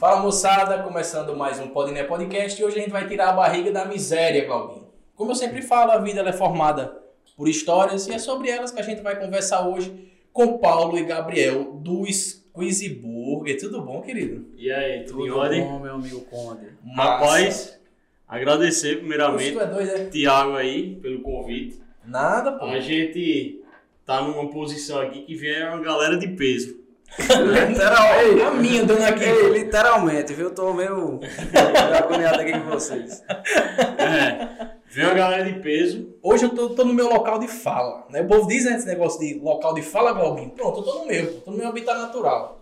Fala moçada, começando mais um Podné Podcast e hoje a gente vai tirar a barriga da miséria, Claudinho. Como eu sempre falo, a vida ela é formada por histórias e é sobre elas que a gente vai conversar hoje com Paulo e Gabriel do Squeezy Burger. Tudo bom, querido? E aí, tudo, em Tudo ordem? bom, meu amigo Conde? Rapaz, agradecer primeiramente é doido, é? Tiago aí pelo convite. Nada, pô. A gente tá numa posição aqui que vem uma galera de peso. Literalmente. A minha dando aqui. Ei, literalmente, viu? Tô meio meio agoniado aqui com vocês. É, vem uma galera de peso. Hoje eu tô, tô no meu local de fala. Né? O povo diz né, esse negócio de local de fala, Globinho. Pronto, eu tô no meu, tô no meu habitat natural.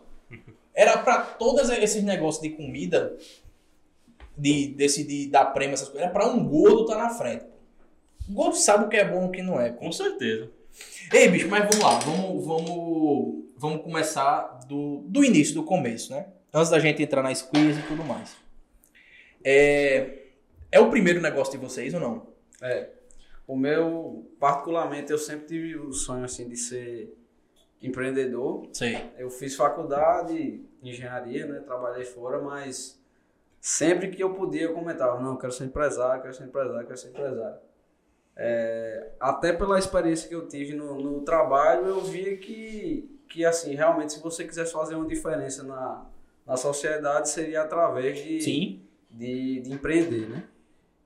Era pra todos esses negócios de comida, de, desse de dar prêmio, essas coisas, era pra um gordo estar na frente. O gordo sabe o que é bom e o que não é. Com certeza. Ei, bicho, mas vamos lá, vamos, vamos, vamos começar do, do início, do começo, né? Antes da gente entrar na squeeze e tudo mais. É, é o primeiro negócio de vocês ou não? É. O meu, particularmente, eu sempre tive o sonho assim de ser empreendedor. Sei. Eu fiz faculdade, engenharia, né? Trabalhei fora, mas sempre que eu podia eu comentava, não, eu quero ser empresário, quero ser empresário, quero ser empresário. É, até pela experiência que eu tive no, no trabalho, eu via que, que, assim, realmente, se você quisesse fazer uma diferença na, na sociedade, seria através de, Sim. de, de empreender, né?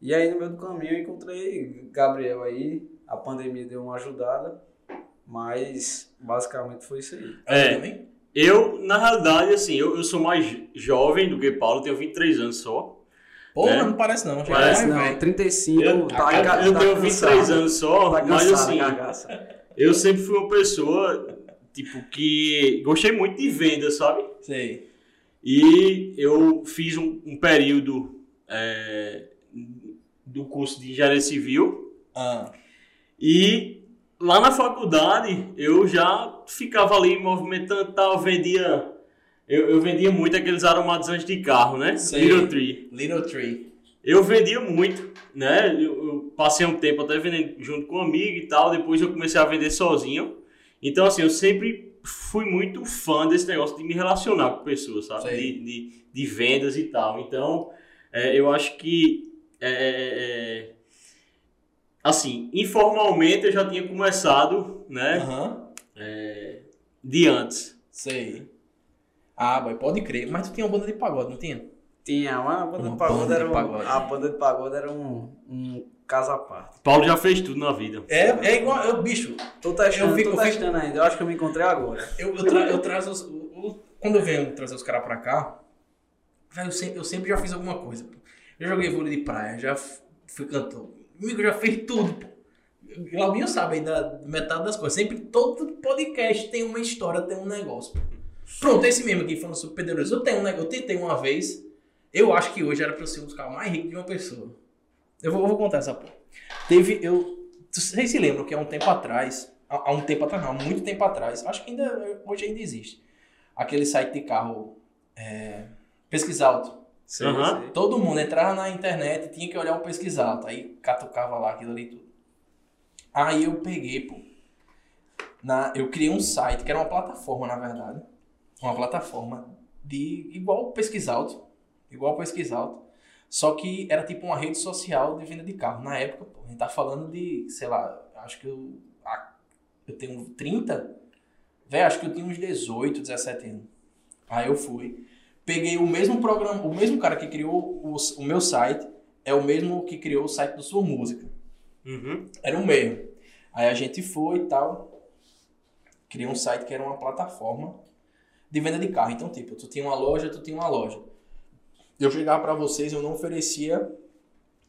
E aí, no meio do caminho, eu encontrei Gabriel aí, a pandemia deu uma ajudada, mas basicamente foi isso aí. É. Também? Eu, na realidade, assim, eu, eu sou mais jovem do que Paulo, tenho 23 anos só. Porra, É. não parece não. Já Parece é não, velho. 35, Eu, tá, eu, eu tá tenho cansado. 23 anos só, Tá mas cansado, assim, gargaça. eu sempre fui uma pessoa, tipo, que gostei muito de venda, sabe? Sei. E eu fiz um, um período é, do curso de engenharia civil Ah, e lá na faculdade eu já ficava ali movimentando e tal, vendia. Eu, eu vendia muito aqueles aromatizantes de carro, né? Sei. Little Tree. Little Tree. Eu vendia muito, né? Eu, eu passei um tempo até vendendo junto com um amigo e tal, depois eu comecei a vender sozinho. Então, assim, eu sempre fui muito fã desse negócio de me relacionar com pessoas, sabe? De, de, de vendas e tal. Então, é, eu acho que. é, é, é, assim, informalmente eu já tinha começado, né? Aham. De antes. Sei. Ah, boy, pode crer. Mas tu tinha uma banda de pagode, não tinha? Tinha uma banda Uma de pagode, banda de era um, pagode. a banda de pagode era um, um caso à parte. Paulo já fez tudo na vida. É, é igual, eu, bicho, Tô testando, Eu fico- tô eu fico- testando ainda, eu acho que eu me encontrei agora. Eu, eu, tra, eu trazo os, o- Quando eu venho trazer os caras pra cá, velho, eu sempre, eu sempre já fiz alguma coisa. Eu joguei vôlei de praia, já fui cantor. Amigo, já fez tudo, pô. Glaubinho sabe aí da metade das coisas. Sempre todo podcast tem uma história, tem um negócio. pô. Pronto, esse mesmo aqui falando sobre pedreiros. Eu tenho um negócio, eu tentei uma vez. Eu acho que hoje era pra eu ser um dos caras mais ricos de uma pessoa. Eu vou, eu vou contar essa porra. Teve, eu. Vocês se lembram que há um tempo atrás, há, há um tempo atrás, não, há muito tempo atrás, acho que ainda, hoje ainda existe, aquele site de carro é, Pesquisalto. Sei, Aham. sei. Todo mundo entrava na internet e tinha que olhar o Pesquisalto, aí catucava lá aquilo ali tudo. Aí eu peguei, pô, na, eu criei um site, que era uma plataforma, na verdade, uma plataforma de, igual o Pesquisalto, igual o Pesquisalto, só que era tipo uma rede social de venda de carro. Na época, pô, a gente tá falando de, sei lá, acho que eu, eu tenho 30, velho, acho que eu tinha uns 18, 17 anos. Aí eu fui, peguei o mesmo programa, o mesmo cara que criou o, o meu site, é o mesmo que criou o site do Sua Música. Uhum. Era o mesmo. Aí a gente foi e tal, criei um site que era uma plataforma de venda de carro. Então, tipo, tu tinha uma loja, tu tinha uma loja. Eu chegava pra vocês, eu não oferecia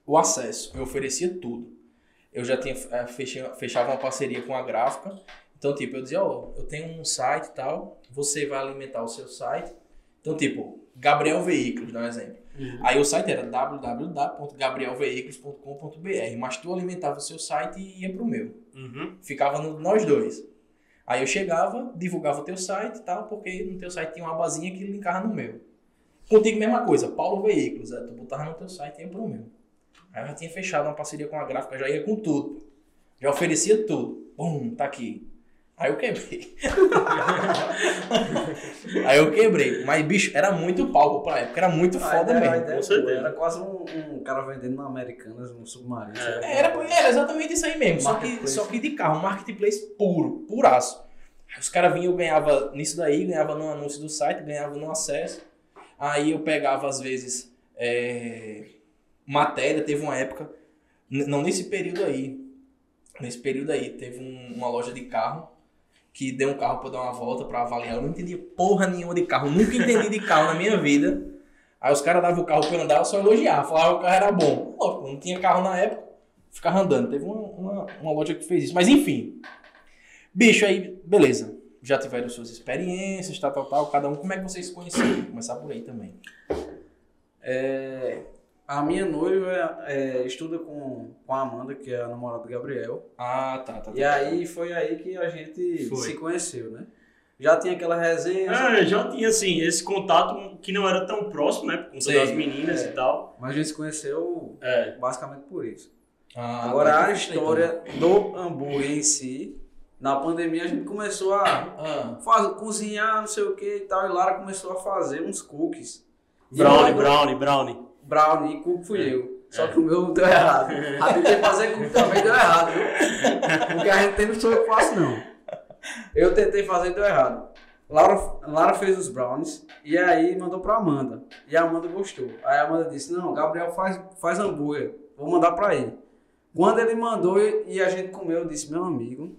o acesso, eu oferecia tudo. Eu já tinha eh, fechava uma parceria com a gráfica. Então, tipo, eu dizia, ó, eu tenho um site e tal, você vai alimentar o seu site. Então, tipo, Gabriel Veículos, dá um exemplo. Aí o site era www.gabrielveículos.com.br, mas tu alimentava o seu site e ia pro meu. Uhum. Ficava no, nós dois. Aí eu chegava, divulgava o teu site e tal, porque no teu site tinha uma abazinha que linkava no meu. Contigo, mesma coisa, Paulo Veículos, é, tu botava no teu site e ia pro meu. Aí eu já tinha fechado uma parceria com a gráfica, já ia com tudo. Já oferecia tudo. Bum, tá aqui. Aí eu quebrei. aí eu quebrei. Mas, bicho, era muito palco pra época. Era muito Ah, foda era- mesmo. era- com certeza. Era quase um, um cara vendendo na Americanas, um submarino. É, Era, era exatamente isso aí mesmo, só que, só que de carro, um marketplace puro, puraço. Aí Os caras vinham, eu ganhava nisso daí, ganhava no anúncio do site, ganhava no acesso. Aí eu pegava, às vezes, é, matéria, teve uma época, não nesse período aí, nesse período aí, teve um- uma loja de carro que deu um carro pra dar uma volta pra avaliar. Eu não entendia porra nenhuma de carro, nunca entendi de carro na minha vida. Aí os caras davam o carro eu andar, eu só elogiava, falava que o carro era bom. Lógico, não tinha carro na época, ficava andando. Teve uma, uma, uma loja que fez isso. Mas enfim. Bicho, aí, beleza. Já tiveram suas experiências, tal, tal, tal. Cada um, como é que vocês se conheceram? Começar por aí também. É, a minha noiva é, estuda com, com a Amanda, que é a namorada do Gabriel. Ah, tá, tá. E aí foi aí que a gente Foi. se conheceu, né? Já tinha aquela resenha, É, já tinha, assim, esse contato que não era tão próximo, né? Por conta Sei. das meninas É. e tal. mas a gente se conheceu É. basicamente por isso. Ah, Agora tá, a tá, história do hambúrguer em si, na pandemia a gente começou a Ah, faz, cozinhar, não sei o que e tal, e Lara começou a fazer uns cookies. Brownie, brownie, brownie. Brownie e cookie fui É. eu. Só É. que o meu deu errado. A tentei fazer cookie também deu errado, viu? Porque a gente tem não sou eu que faço, não. Eu tentei fazer e deu errado. Laura, Lara fez os brownies e aí mandou pra Amanda. E a Amanda gostou. Aí a Amanda disse: Não, Gabriel faz, faz hambúrguer. Vou mandar pra ele. Quando ele mandou e a gente comeu, eu disse: Meu amigo,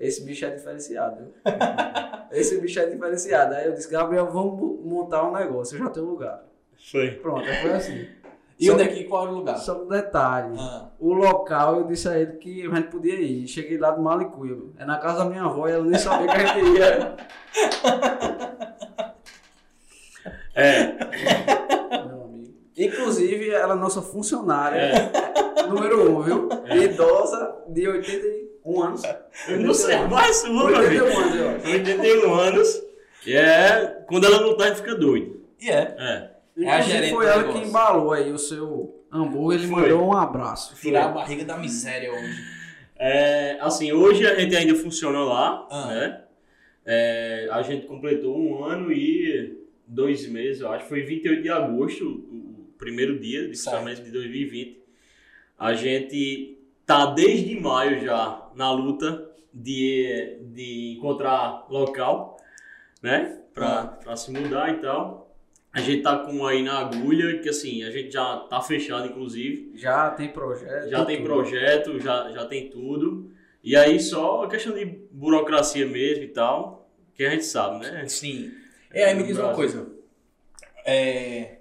esse bicho é diferenciado. viu? Esse bicho é diferenciado. Aí eu disse: Gabriel, vamos mo- montar um negócio. Eu já tenho lugar. Foi. Pronto, foi assim. E Só- onde é que, qual era o lugar? Só um detalhe. Ah, O local, eu disse a ele que a gente podia ir. Cheguei lá do Malicuia. É na casa da minha avó e ela nem sabia que a gente ia. É, Meu amigo. Inclusive, ela é nossa funcionária. é. Número 1, um, viu? É. Idosa de 81 anos. Eu não sei mais sua, meu amigo. 81 anos, eu acho. 81 anos. E é. Quando ela não tá, a gente fica doido. e é. É. É a gerente foi ela que embalou aí o seu hambúrguer. Ele Foi. mandou um abraço. Tirar a barriga da miséria hoje. É, assim, hoje a gente ainda funciona lá, Ah. né? É, a gente completou um ano e dois meses, eu acho. Foi 28 de agosto, o primeiro dia de funcionamento de 2020. A gente tá desde maio já na luta de, de encontrar local, né? Pra, pra se mudar e tal. A gente tá com aí na agulha, que assim, a gente já tá fechado, inclusive. Já tem projeto. Já tem tudo. projeto, já, já tem tudo. E aí só a questão de burocracia mesmo e tal, que a gente sabe, né? Sim. E aí me diz uma coisa. É,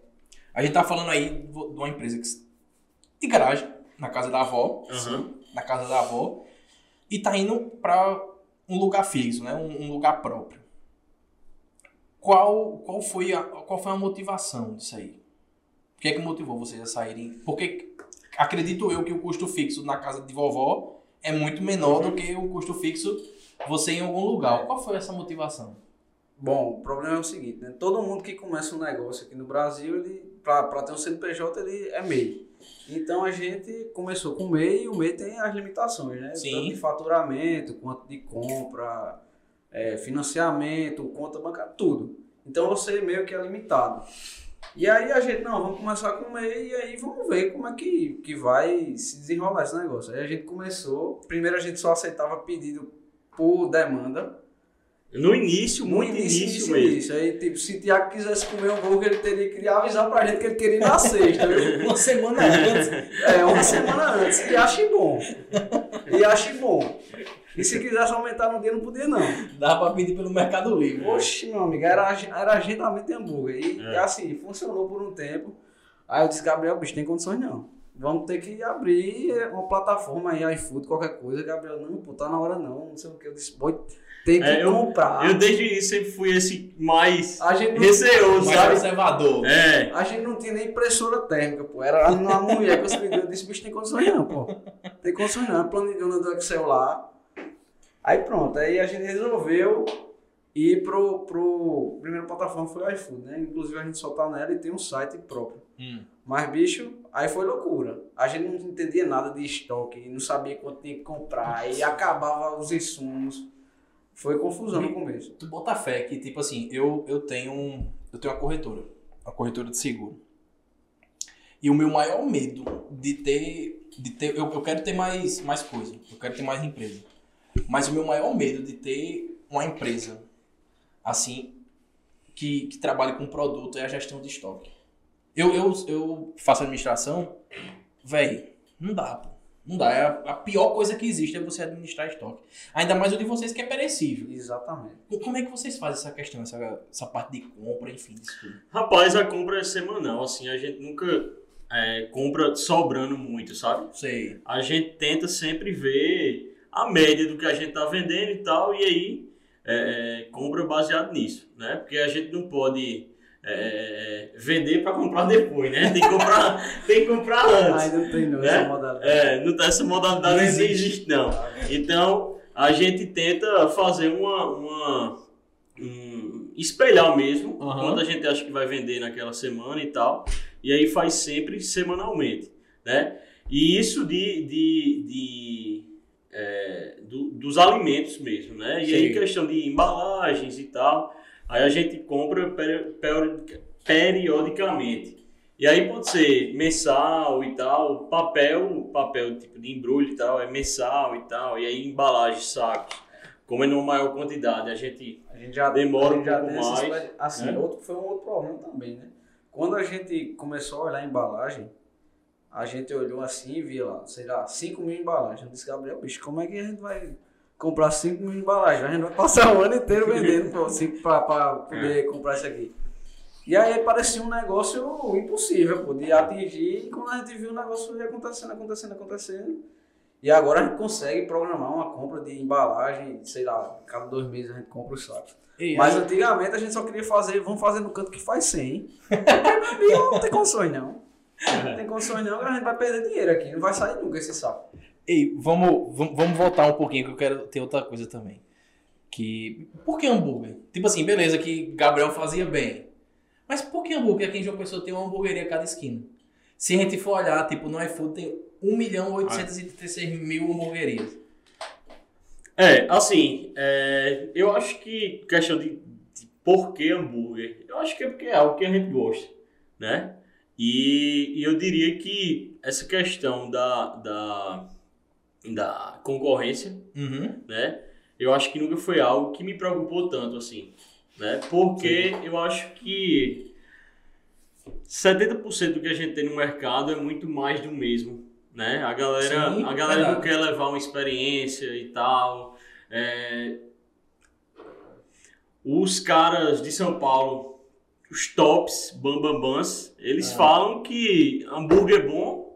a gente tá falando aí de uma empresa que, de garagem, na casa da avó. Aham. Na casa da avó. E tá indo pra um lugar fixo, né? Um, um lugar próprio. Qual, qual, foi a, qual foi a motivação disso aí? O que é que motivou vocês a saírem? Porque acredito eu que o custo fixo na casa de vovó é muito menor do que o custo fixo você em algum lugar. Qual foi essa motivação? Bom, o problema é o seguinte, né? Todo mundo que começa um negócio aqui no Brasil, ele para ter um CNPJ, ele é MEI. Então a gente começou com o MEI e o MEI tem as limitações, né? Sim. Tanto de faturamento, quanto de compra, é, financiamento, conta bancária, tudo. Então você meio que é limitado. E aí a gente, não, vamos começar com o MEI e aí vamos ver como é que, que vai se desenrolar esse negócio. Aí a gente começou, primeiro a gente só aceitava pedido por demanda, No início, no muito início, início, início, mesmo. início. Aí, tipo, se o Thiago quisesse comer um hambúrguer, ele teria que avisar pra gente que ele queria ir na sexta, viu? Uma semana antes. É, uma semana antes. E ache bom. E ache bom. E se quisesse aumentar no dia, não podia, não. Dá pra pedir pelo Mercado Livre. Oxe, meu amigo, era, era agendamento de hambúrguer. E, É. e assim, funcionou por um tempo. Aí eu disse, Gabriel, bicho, tem condições não. Vamos ter que abrir uma plataforma aí, iFood, qualquer coisa. Gabriel, não, pô, tá na hora não, não sei o que. Eu disse, boi, tem que É, eu- comprar. Eu desde sempre fui esse mais A gente não receoso, Mais conservador. É. A gente não tinha nem impressora térmica, pô. Era uma mulher que eu eu disse, bicho, tem condições não, pô. Tem condições não. Planilhando do Excel lá. Aí pronto, aí a gente resolveu ir pro, pro primeira plataforma foi o iFood, né? Inclusive a gente só tá nela e tem um site próprio. Hum. Mas, bicho, aí foi loucura. A gente não entendia nada de estoque, não sabia quanto tinha que comprar, aí acabava os insumos. Foi confusão no começo. Tu bota fé que, tipo assim, eu, eu tenho um, eu tenho uma corretora, uma corretora de seguro. E o meu maior medo de ter, de ter eu, eu quero ter mais, mais coisa, eu quero ter mais empresa. Mas o meu maior medo de ter uma empresa, assim, que, que trabalhe com produto é a gestão de estoque. Eu, eu, eu faço administração, velho, não dá, pô. Não dá. É a, a pior coisa que existe é você administrar estoque. Ainda mais o de vocês que é perecível. Exatamente. E Como é que vocês fazem essa questão, essa, essa parte de compra, enfim, disso tudo? Rapaz, a compra é semanal, assim, a gente nunca é, compra sobrando muito, sabe? Sei. A gente tenta sempre ver a média do que a gente tá vendendo e tal, e aí é, é, compra baseado nisso, né? Porque a gente não pode é, vender para comprar depois, né? Tem que comprar, tem que comprar antes. Ainda não tem não, né? essa modalidade. É, não, essa modalidade Não existe. existe, não. Então, a gente tenta fazer uma. uma um, espelhar mesmo Aham. quanto a gente acha que vai vender naquela semana e tal. E aí faz sempre semanalmente, né? E isso de. de, de é, do- dos alimentos mesmo, né? E aí Sim. questão de embalagens e tal. Aí a gente compra peri- periodic- periodicamente. E aí pode ser mensal e tal, papel, papel tipo de embrulho e tal, é mensal e tal, e aí embalagem, sacos. Como é numa maior quantidade, a gente A gente já Demora a gente um já pouco mais, experi- Assim, né? outro, foi um outro problema também, né? Quando a gente começou a olhar a embalagem, a gente olhou assim e via lá, sei lá, 5 mil embalagens. Eu disse, Gabriel, bicho, como é que a gente vai comprar 5 mil embalagens? A gente vai passar o ano inteiro vendendo pô, cinco pra poder comprar isso aqui. E aí parecia um negócio impossível, pô, de atingir. E quando a gente viu o negócio ia acontecendo, acontecendo, acontecendo. E agora a gente consegue programar uma compra de embalagem, sei lá, cada dois meses a gente compra os sacos. Mas aí- antigamente a gente só queria fazer, vamos fazer no canto que faz 100. Meu amigo, não tem condições não. Não tem condições não, que a gente vai perder dinheiro aqui, não vai sair nunca esse saco. Ei, vamos, vamos, voltar um pouquinho que eu quero ter outra coisa também. Que. Por que hambúrguer? Tipo assim, beleza, que Gabriel fazia bem. Mas por que hambúrguer? Aqui em João Pessoa tem uma hamburgueria a cada esquina. Se a gente for olhar, tipo, no iFood tem 1 milhão 836 mil hamburguerias. É, assim, é, eu acho que questão de, de por que hambúrguer, eu acho que é porque é algo que a gente gosta, né? E, e eu diria que essa questão da, da, da concorrência, Uhum. né? Eu acho que nunca foi algo que me preocupou tanto, assim, né? Porque eu acho que 70% do que a gente tem no mercado é muito mais do mesmo, né? A galera, Sim, a galera não quer levar uma experiência e tal. É, Os caras de São Paulo, os tops, bambambãs, eles Ah. falam que hambúrguer bom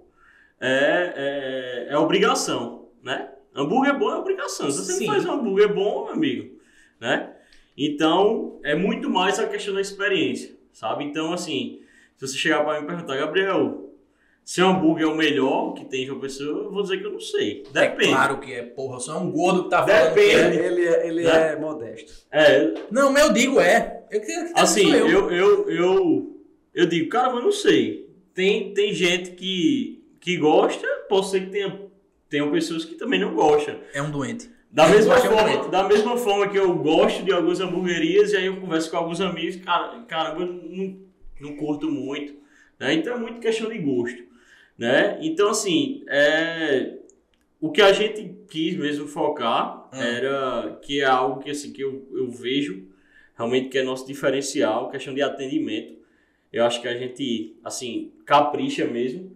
é, é, é obrigação, né? Hambúrguer bom é obrigação. Se você Sim. não faz um hambúrguer bom, meu amigo, né? Então, é muito mais a questão da experiência, sabe? Então, assim, se você chegar para mim e perguntar, Gabriel, se o hambúrguer é o melhor que tem em João Pessoa, eu vou dizer que eu não sei. Depende. É claro que é, porra. Só é um gordo que tá falando. Depende. que Ele, é- ele, é- ele Né? é modesto. É, Não, mas eu digo é. Eu, eu, assim, eu. eu, eu, eu, eu digo, cara, mas eu não sei. Tem, tem gente que, que gosta, pode ser que tenha, tenham pessoas que também não gostam. É um doente. Da mesma, forma, hambúrguer. da mesma forma que eu gosto de algumas hamburguerias, e aí eu converso com alguns amigos, cara, caramba, eu não, não curto muito. Né? Então é muito questão de gosto. Né? Então, assim, é, o que a gente quis mesmo focar Hum. era que é algo que, assim, que eu, eu vejo realmente que é nosso diferencial, questão de atendimento. Eu acho que a gente, assim, capricha mesmo.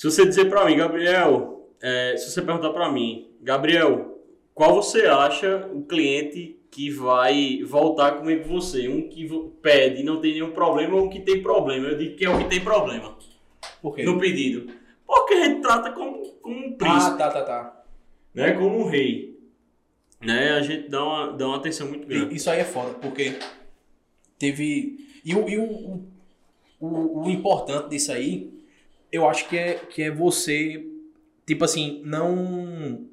Se você dizer pra mim, Gabriel, é, se você perguntar pra mim, Gabriel, qual você acha o cliente que vai voltar comer com você? Um que pede e não tem nenhum problema ou um que tem problema? Eu digo que é o que tem problema Por quê? no pedido. Porque a gente trata como, como um Ah, príncipe, tá, tá, tá. né? Como um rei. Né? A gente dá uma, dá uma atenção muito grande. Isso aí é foda, porque teve. E o, e o, o, o importante disso aí, eu acho que é, que é você, tipo assim, não.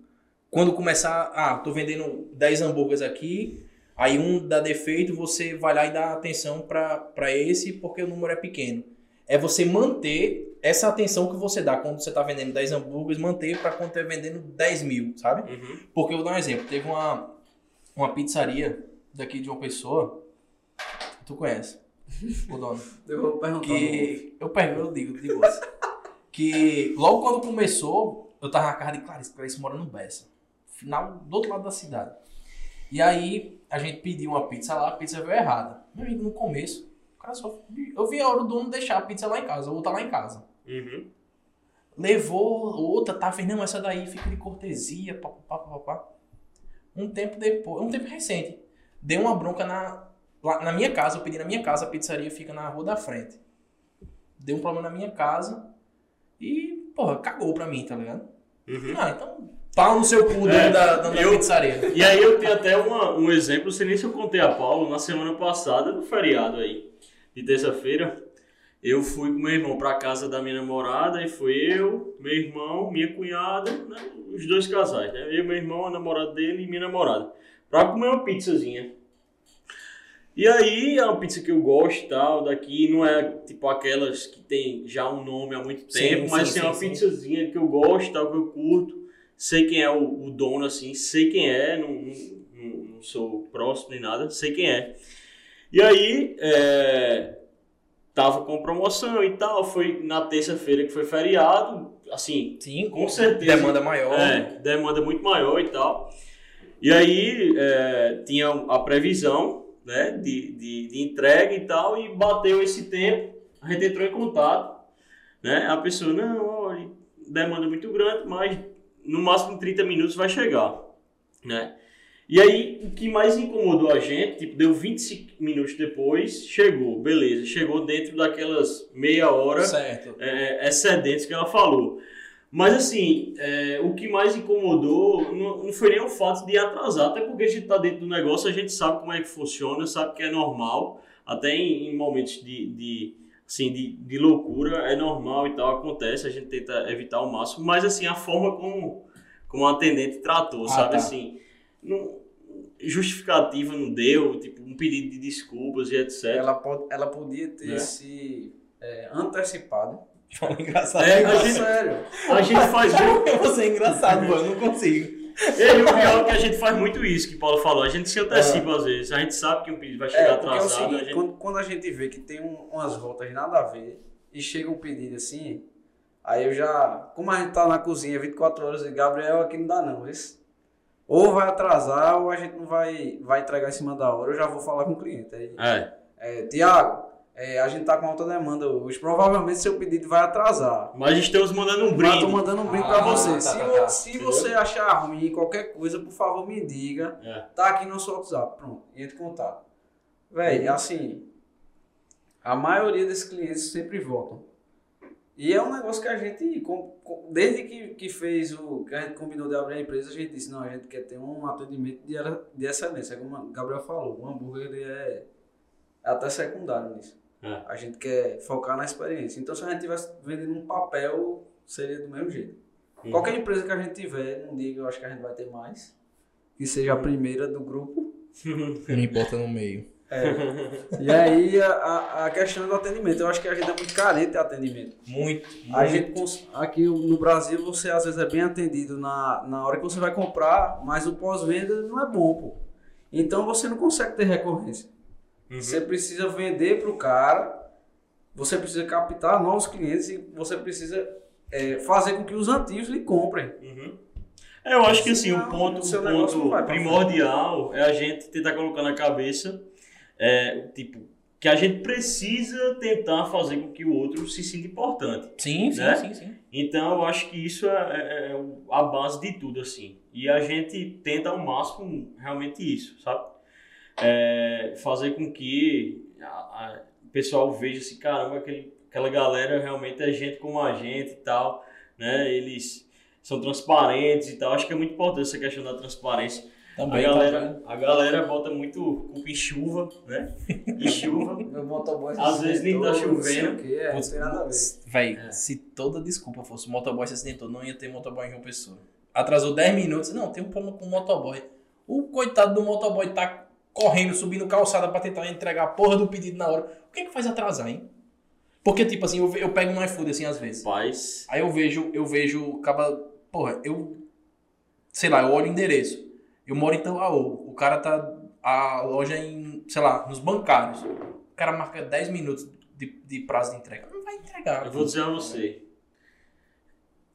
Quando começar. Ah, tô vendendo 10 hambúrgueres aqui, aí um dá defeito, você vai lá e dá atenção pra esse, porque o número é pequeno. É você manter essa atenção que você dá quando você tá vendendo 10 hambúrgueres, manter pra quando tá vendendo 10 mil, sabe? Uhum. Porque eu vou dar um exemplo. Teve uma, uma pizzaria daqui de uma pessoa. Tu conhece? O dono. Eu vou perguntar. Que. Eu pergunto, eu digo, digo assim. Que logo quando começou, eu tava na casa de Clarice. Clarice mora no Bessa. Final do outro lado da cidade. E aí a gente pediu uma pizza lá, a pizza veio errada. Meu amigo, no começo, o cara só. Eu vi a hora do dono deixar a pizza lá em casa, ou tá lá em casa. Uhum. Levou outra, tá vendo? Não, essa daí fica de cortesia, papapá, papapá. Um tempo depois, um tempo recente, deu uma bronca na, lá, na minha casa, eu pedi na minha casa, a pizzaria fica na rua da frente. Deu um problema na minha casa e, porra, cagou pra mim, tá ligado? Uhum. Ah, então, pau no seu cu É, da, da, da eu- pizzaria. E aí eu tenho até uma- um exemplo, não sei nem se eu contei a Paulo, na semana passada, no feriado aí, de terça-feira, eu fui com meu irmão pra casa da minha namorada, e foi eu, meu irmão, minha cunhada, né, os dois casais, né? Eu, meu irmão, a namorada dele e minha namorada, pra comer uma pizzazinha. E aí, é uma pizza que eu gosto e tal, daqui, não é tipo aquelas que tem já um nome há muito Sim, tempo, mas sim, é uma sim, sim. pizzazinha que eu gosto, tal, que eu curto sei quem é o, o dono, assim, sei quem é, não, não, não- não sou próximo nem nada, sei quem é. E aí, é, tava com promoção e tal, foi na terça-feira que foi feriado, assim, Sim, com certeza. Demanda maior. É, demanda muito maior e tal. E aí, é, tinha a previsão, né, de, de, de entrega e tal, e bateu esse tempo, a gente entrou em contato, né, a pessoa, não, olha, demanda muito grande, mas no máximo em 30 minutos vai chegar, né. E aí, o que mais incomodou a gente, tipo, deu 25 minutos depois, chegou, beleza, chegou dentro daquelas meia hora é, excedentes que ela falou. Mas assim, é, o que mais incomodou não, não foi nem o fato de atrasar, até porque a gente está dentro do negócio, a gente sabe como é que funciona, sabe que é normal, até em, em momentos de, de, assim, de, de loucura é normal e tal, acontece, a gente tenta evitar ao máximo, mas assim, a forma como, como a atendente tratou, Ah, sabe tá. assim, não, justificativa não deu, tipo, um pedido de desculpas e etc. Ela, pode, ela podia ter Né? se é, antecipado. Fala engraçado. É, a gente- sério. A gente faz muito Você é engraçado, mano. Não consigo. E o pior é que a gente faz muito isso que o Paulo falou. A gente se antecipa às vezes. A gente sabe que um pedido vai chegar É, porque é o atrasado. a seguinte, gente... quando, quando a gente vê que tem um- umas voltas nada a ver e chega um pedido assim, aí eu já. Como a gente tá na cozinha 24 horas e Gabriel aqui não dá não, isso. Ou vai atrasar ou a gente não vai, vai entregar em cima da hora, eu já vou falar com o cliente. Aí, É. é, Tiago, é, a gente tá com alta demanda hoje, provavelmente seu pedido vai atrasar. Mas estamos mandando um brinde. tô mandando um brinde Ah, pra você. tá, se tá, tá. se você achar ruim qualquer coisa, por favor, me diga. É. Tá aqui no seu WhatsApp. Pronto, entre em contato. Véi, assim, a maioria desses clientes sempre voltam. E é um negócio que a gente, desde que, que fez o, que a gente combinou de abrir a empresa, a gente disse, não, a gente quer ter um atendimento de, de excelência. Como o Gabriel falou, o hambúrguer é, é até secundário nisso. É. A gente quer focar na experiência. Então, se a gente tivesse vendendo um papel, seria do mesmo jeito. Uhum. Qualquer empresa que a gente tiver, não diga, eu acho que a gente vai ter mais. Que seja a primeira do grupo. Me bota no meio. E aí a, a, a questão do atendimento. Eu acho que a gente é muito carente de atendimento. Muito. A muito. gente, cons- aqui no Brasil, você às vezes é bem atendido na, na hora que você vai comprar, mas o pós-venda não é bom, pô. Então você não consegue ter recorrência. Uhum. Você precisa vender para o cara, você precisa captar novos clientes e você precisa é, fazer com que os antigos lhe comprem. Uhum. É, eu acho que assim, o ponto, o ponto primordial é a gente tentar colocar na cabeça, é, tipo, que a gente precisa tentar fazer com que o outro se sinta importante. Sim, sim, Né? sim, sim. Então eu acho que isso é, é- é a base de tudo, assim. E a gente tenta ao máximo realmente isso, sabe? É, fazer com que a- a- o pessoal veja assim, caramba, aquele, aquela galera realmente é gente como a gente e tal, né? Eles são transparentes e tal. Acho que é muito importante essa questão da transparência. Também, a, também. galera, a galera bota muito culpa em chuva, né? Em chuva. Motoboy se Às vezes nem tá não chovendo. é, não Putz, tem nada a ver. Véi, É. se toda desculpa fosse o motoboy se acidentou, não ia ter motoboy em João Pessoa. Atrasou 10 minutos. Não, tem um problema com o motoboy. O coitado do motoboy tá correndo, subindo calçada pra tentar entregar a porra do pedido na hora. O que é que faz atrasar, hein? Porque, tipo assim, eu, eu pego no iFood assim às vezes. Paz. Aí eu vejo, eu vejo, acaba, porra, eu, sei lá, eu olho o endereço. Eu moro em Tambaú. O cara tá. A loja em, sei lá, nos bancários. O cara marca 10 minutos de, de prazo de entrega. Não vai entregar. Eu vou dizer a você.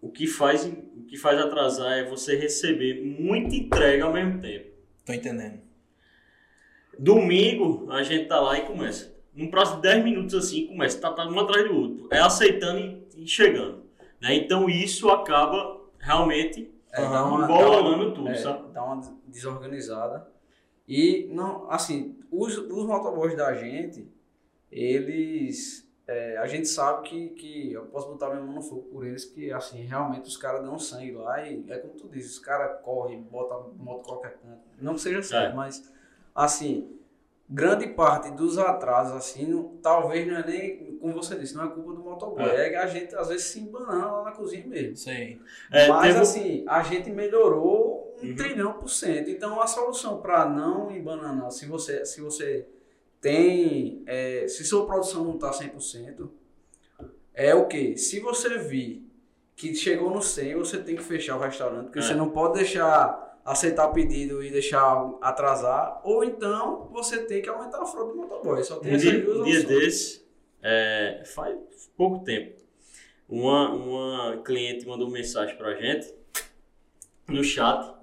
O que faz, o que faz atrasar é você receber muita entrega ao mesmo tempo. Tô entendendo. Domingo, a gente tá lá e começa. Num prazo de 10 minutos assim, começa. Tá, tá um atrás do outro. É aceitando e, e chegando. Né? Então isso acaba realmente É, embolando tudo, é, sabe? dá uma desorganizada. E, não, assim, os, os motoboys da gente, eles. é, a gente sabe que, que eu posso botar minha mão no fogo por eles, que, assim, realmente os caras dão sangue lá e é como tu disse, os caras correm, botam moto qualquer canto. Não que seja certo, É. mas, assim, grande parte dos atrasos, assim, não- talvez não é nem, como você disse, não é culpa do motoboy. É, que a gente, às vezes, se embanana lá na cozinha mesmo. Sei. É, Mas teve- assim, a gente melhorou um Uhum. trilhão por cento. Então a solução para não embananar, se você, se você tem. é, se sua produção não está 100%, é o que? Se você vir que chegou no 100, você tem que fechar o restaurante, porque É. você não pode deixar aceitar pedido e deixar atrasar, ou então você tem que aumentar a frota do motoboy. Só tem Um dia, duas dia desse, é, faz pouco tempo, uma, uma cliente mandou mensagem pra gente no chat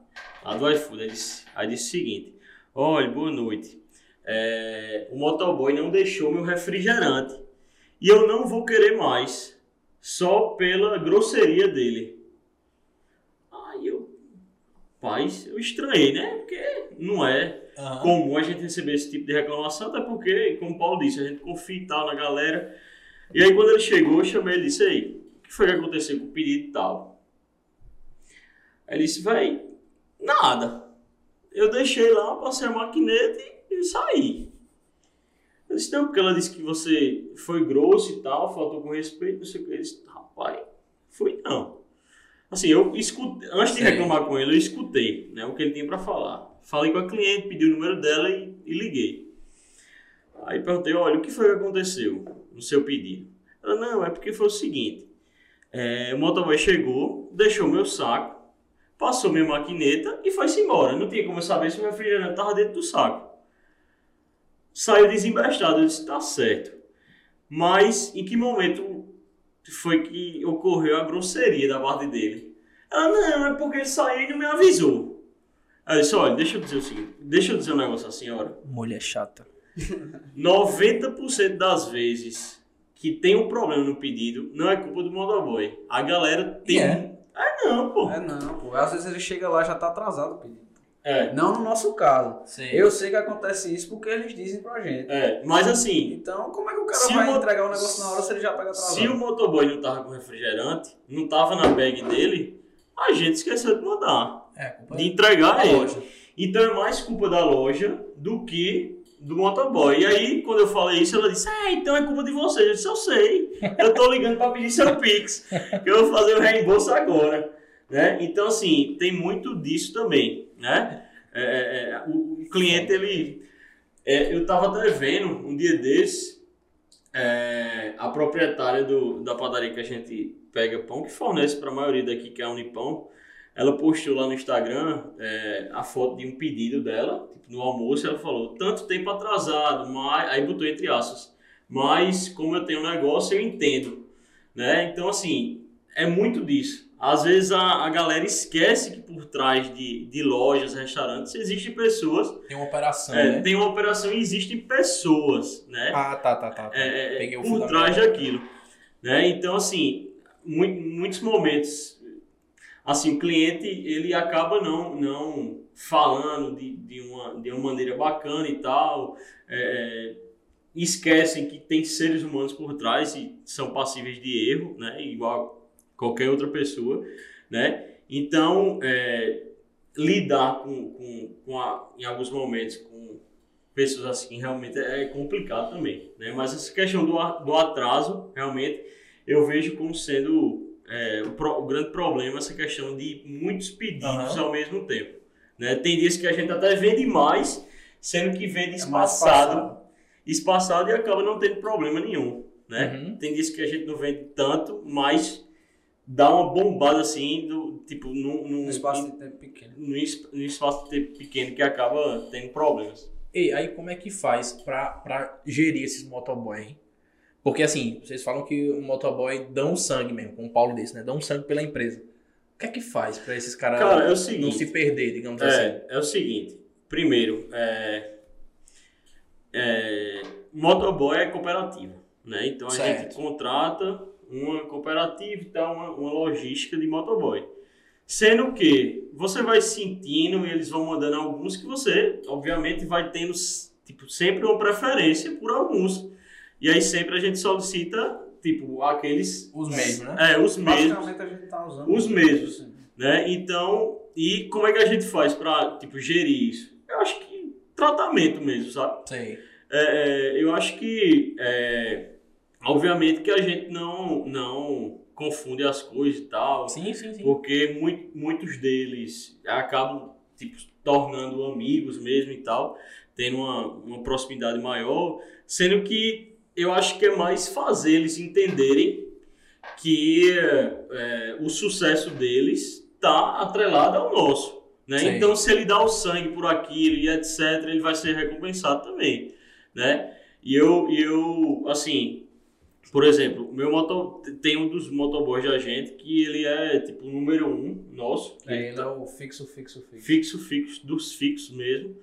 lá do iFood. Aí disse, aí disse o seguinte: Olha, boa noite. É, o motoboy não deixou meu refrigerante e eu não vou querer mais, só pela grosseria dele. Rapaz, eu estranhei, né? Porque não é Aham. comum a gente receber esse tipo de reclamação, até porque, como o Paulo disse, a gente confia e tal na galera. E aí quando ele chegou, eu chamei ele e disse, aí, o que foi que aconteceu com o pedido e tal? Aí ele disse, véi, nada. Eu deixei lá, passei a maquineta e, e saí. Eu disse, não, porque ela disse que você foi grosso e tal, faltou com respeito, não sei o que. Ele disse, rapaz, fui não. Assim, eu escutei, antes de Sim. reclamar com ele, eu escutei né, o que ele tinha pra falar. Falei com a cliente, pedi o número dela e, e liguei. Aí perguntei, olha, o que foi que aconteceu no seu pedido? Ela, não, é porque foi o seguinte, é, o motoboy chegou, deixou meu saco, passou minha maquineta e foi-se embora. Não tinha como eu saber se o refrigerante estava dentro do saco. Saiu desembestado, eu disse, tá certo. Mas em que momento foi que ocorreu a grosseria da parte dele? Ela, não, é porque ele saiu e não me avisou. Aí eu disse, olha, deixa eu dizer o seguinte, deixa eu dizer um negócio à senhora. Mulher chata. 90% das vezes que tem um problema no pedido, não é culpa do motoboy. A galera tem... É? Ah, não, pô. É não, pô. Às vezes ele chega lá e já tá atrasado o pedido. É, Não no nosso caso. Sei. Eu sei que acontece isso porque eles dizem pra gente. é. Mas assim, Então, como é que o cara vai o entregar o negócio na hora se ele já pega atrasado? se o motoboy não tava com refrigerante, não tava na bag dele, a gente esqueceu de mandar, É, culpa de entregar da ele. Então é mais culpa da loja do que do motoboy. E aí, quando eu falei isso, ela disse: Ah, então é culpa de vocês. Eu disse: Eu sei. Eu tô ligando para pedir seu Pix, que eu vou fazer o reembolso agora. Né? Então, assim, tem muito disso também. Né? É, é, é, o, cliente, ele. é, eu tava até vendo um dia desse. é, a proprietária do, da padaria que a gente pega pão, que fornece para a maioria daqui, que é a Unipão, ela postou lá no Instagram é, a foto de um pedido dela, tipo, no almoço, ela falou, tanto tempo atrasado, mas... aí botou entre aspas, mas como eu tenho um negócio, eu entendo, né? Então, assim, é muito disso. Às vezes a, a galera esquece que por trás de, de lojas, restaurantes, existem pessoas, Tem uma operação, é, né? tem uma operação e existem pessoas, né? Ah, tá, tá, tá. tá. é, é, Peguei o por trás daquilo. Né? Então, assim, mui- muitos momentos, assim, o cliente, ele acaba não, não falando de, de, uma, de uma maneira bacana e tal, é, esquecem que tem seres humanos por trás e são passíveis de erro, né? Igual qualquer outra pessoa, né? Então, é, lidar com, com, com a, em alguns momentos com pessoas assim realmente é complicado também, né? Mas essa questão do, do atraso, realmente, eu vejo como sendo é, o, pro- o grande problema essa questão de muitos pedidos Aham. ao mesmo tempo, né? Tem dias que a gente até vende mais, sendo que vende É espaçado, espaçado e acaba não tendo problema nenhum, né? Uhum. Tem dias que a gente não vende tanto, mas dá uma bombada assim, do, tipo, num, num, Um espaço de tempo pequeno. es- num espaço de tempo pequeno que acaba tendo problemas. E aí, como é que faz pra, pra gerir esses motoboy, hein? Porque assim, vocês falam que o motoboy dão sangue mesmo, com um Paulo desse, né? Dão sangue pela empresa. O que é que faz pra esses caras Cara, é o não se perder, digamos assim? É, é o seguinte. Primeiro, é, é, motoboy é cooperativa, né? Então a Certo. gente contrata uma cooperativa e tal, uma, uma logística de motoboy. Sendo que você vai sentindo e eles vão mandando alguns que você, obviamente, vai tendo tipo, sempre uma preferência por alguns. E aí sempre a gente solicita, tipo, aqueles. Os mesmos, né? É, os mesmos. A gente tá usando Os mesmos. assim. né? Então, e como é que a gente faz pra, tipo, gerir isso? Eu acho que tratamento mesmo, sabe? Sei. É, é, eu acho que, é, obviamente que a gente não, não confunde as coisas e tal, Sim, sim, sim. porque mui- muitos deles acabam, tipo, tornando amigos mesmo e tal, tendo uma, uma proximidade maior, sendo que eu acho que é mais fazer eles entenderem que é, o sucesso deles está atrelado ao nosso. Né? Sim. Então, se ele dá o sangue por aquilo e etc., ele vai ser recompensado também. Né? E eu, e eu, assim, por exemplo, o meu moto, tem um dos motoboys da gente que ele é tipo o número um nosso. É, ele é o fixo, fixo, fixo. fixo, fixo, dos fixos mesmo.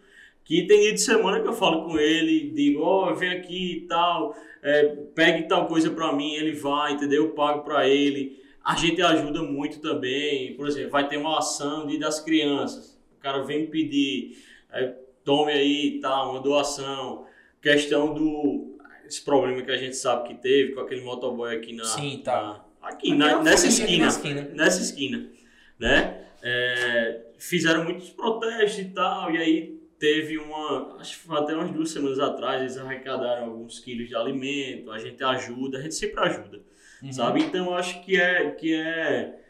Que tem dia de semana que eu falo com ele, digo, ó, vem aqui e tal, é, pegue tal coisa pra mim, ele vai, entendeu? Eu pago pra ele. A gente ajuda muito também. Por exemplo, vai ter uma ação de das crianças. O cara vem me pedir, aí, tome aí, tá, uma doação. Questão do esse problema que a gente sabe que teve com aquele motoboy aqui na. Sim, tá. na- aqui, na- Aqui nessa esquina na esquina. nessa esquina, né? É, fizeram muitos protestos e tal, e aí teve uma, acho que foi até umas duas semanas atrás, eles arrecadaram alguns quilos de alimento, a gente ajuda, a gente sempre ajuda, Uhum. sabe? Então eu acho que é, que é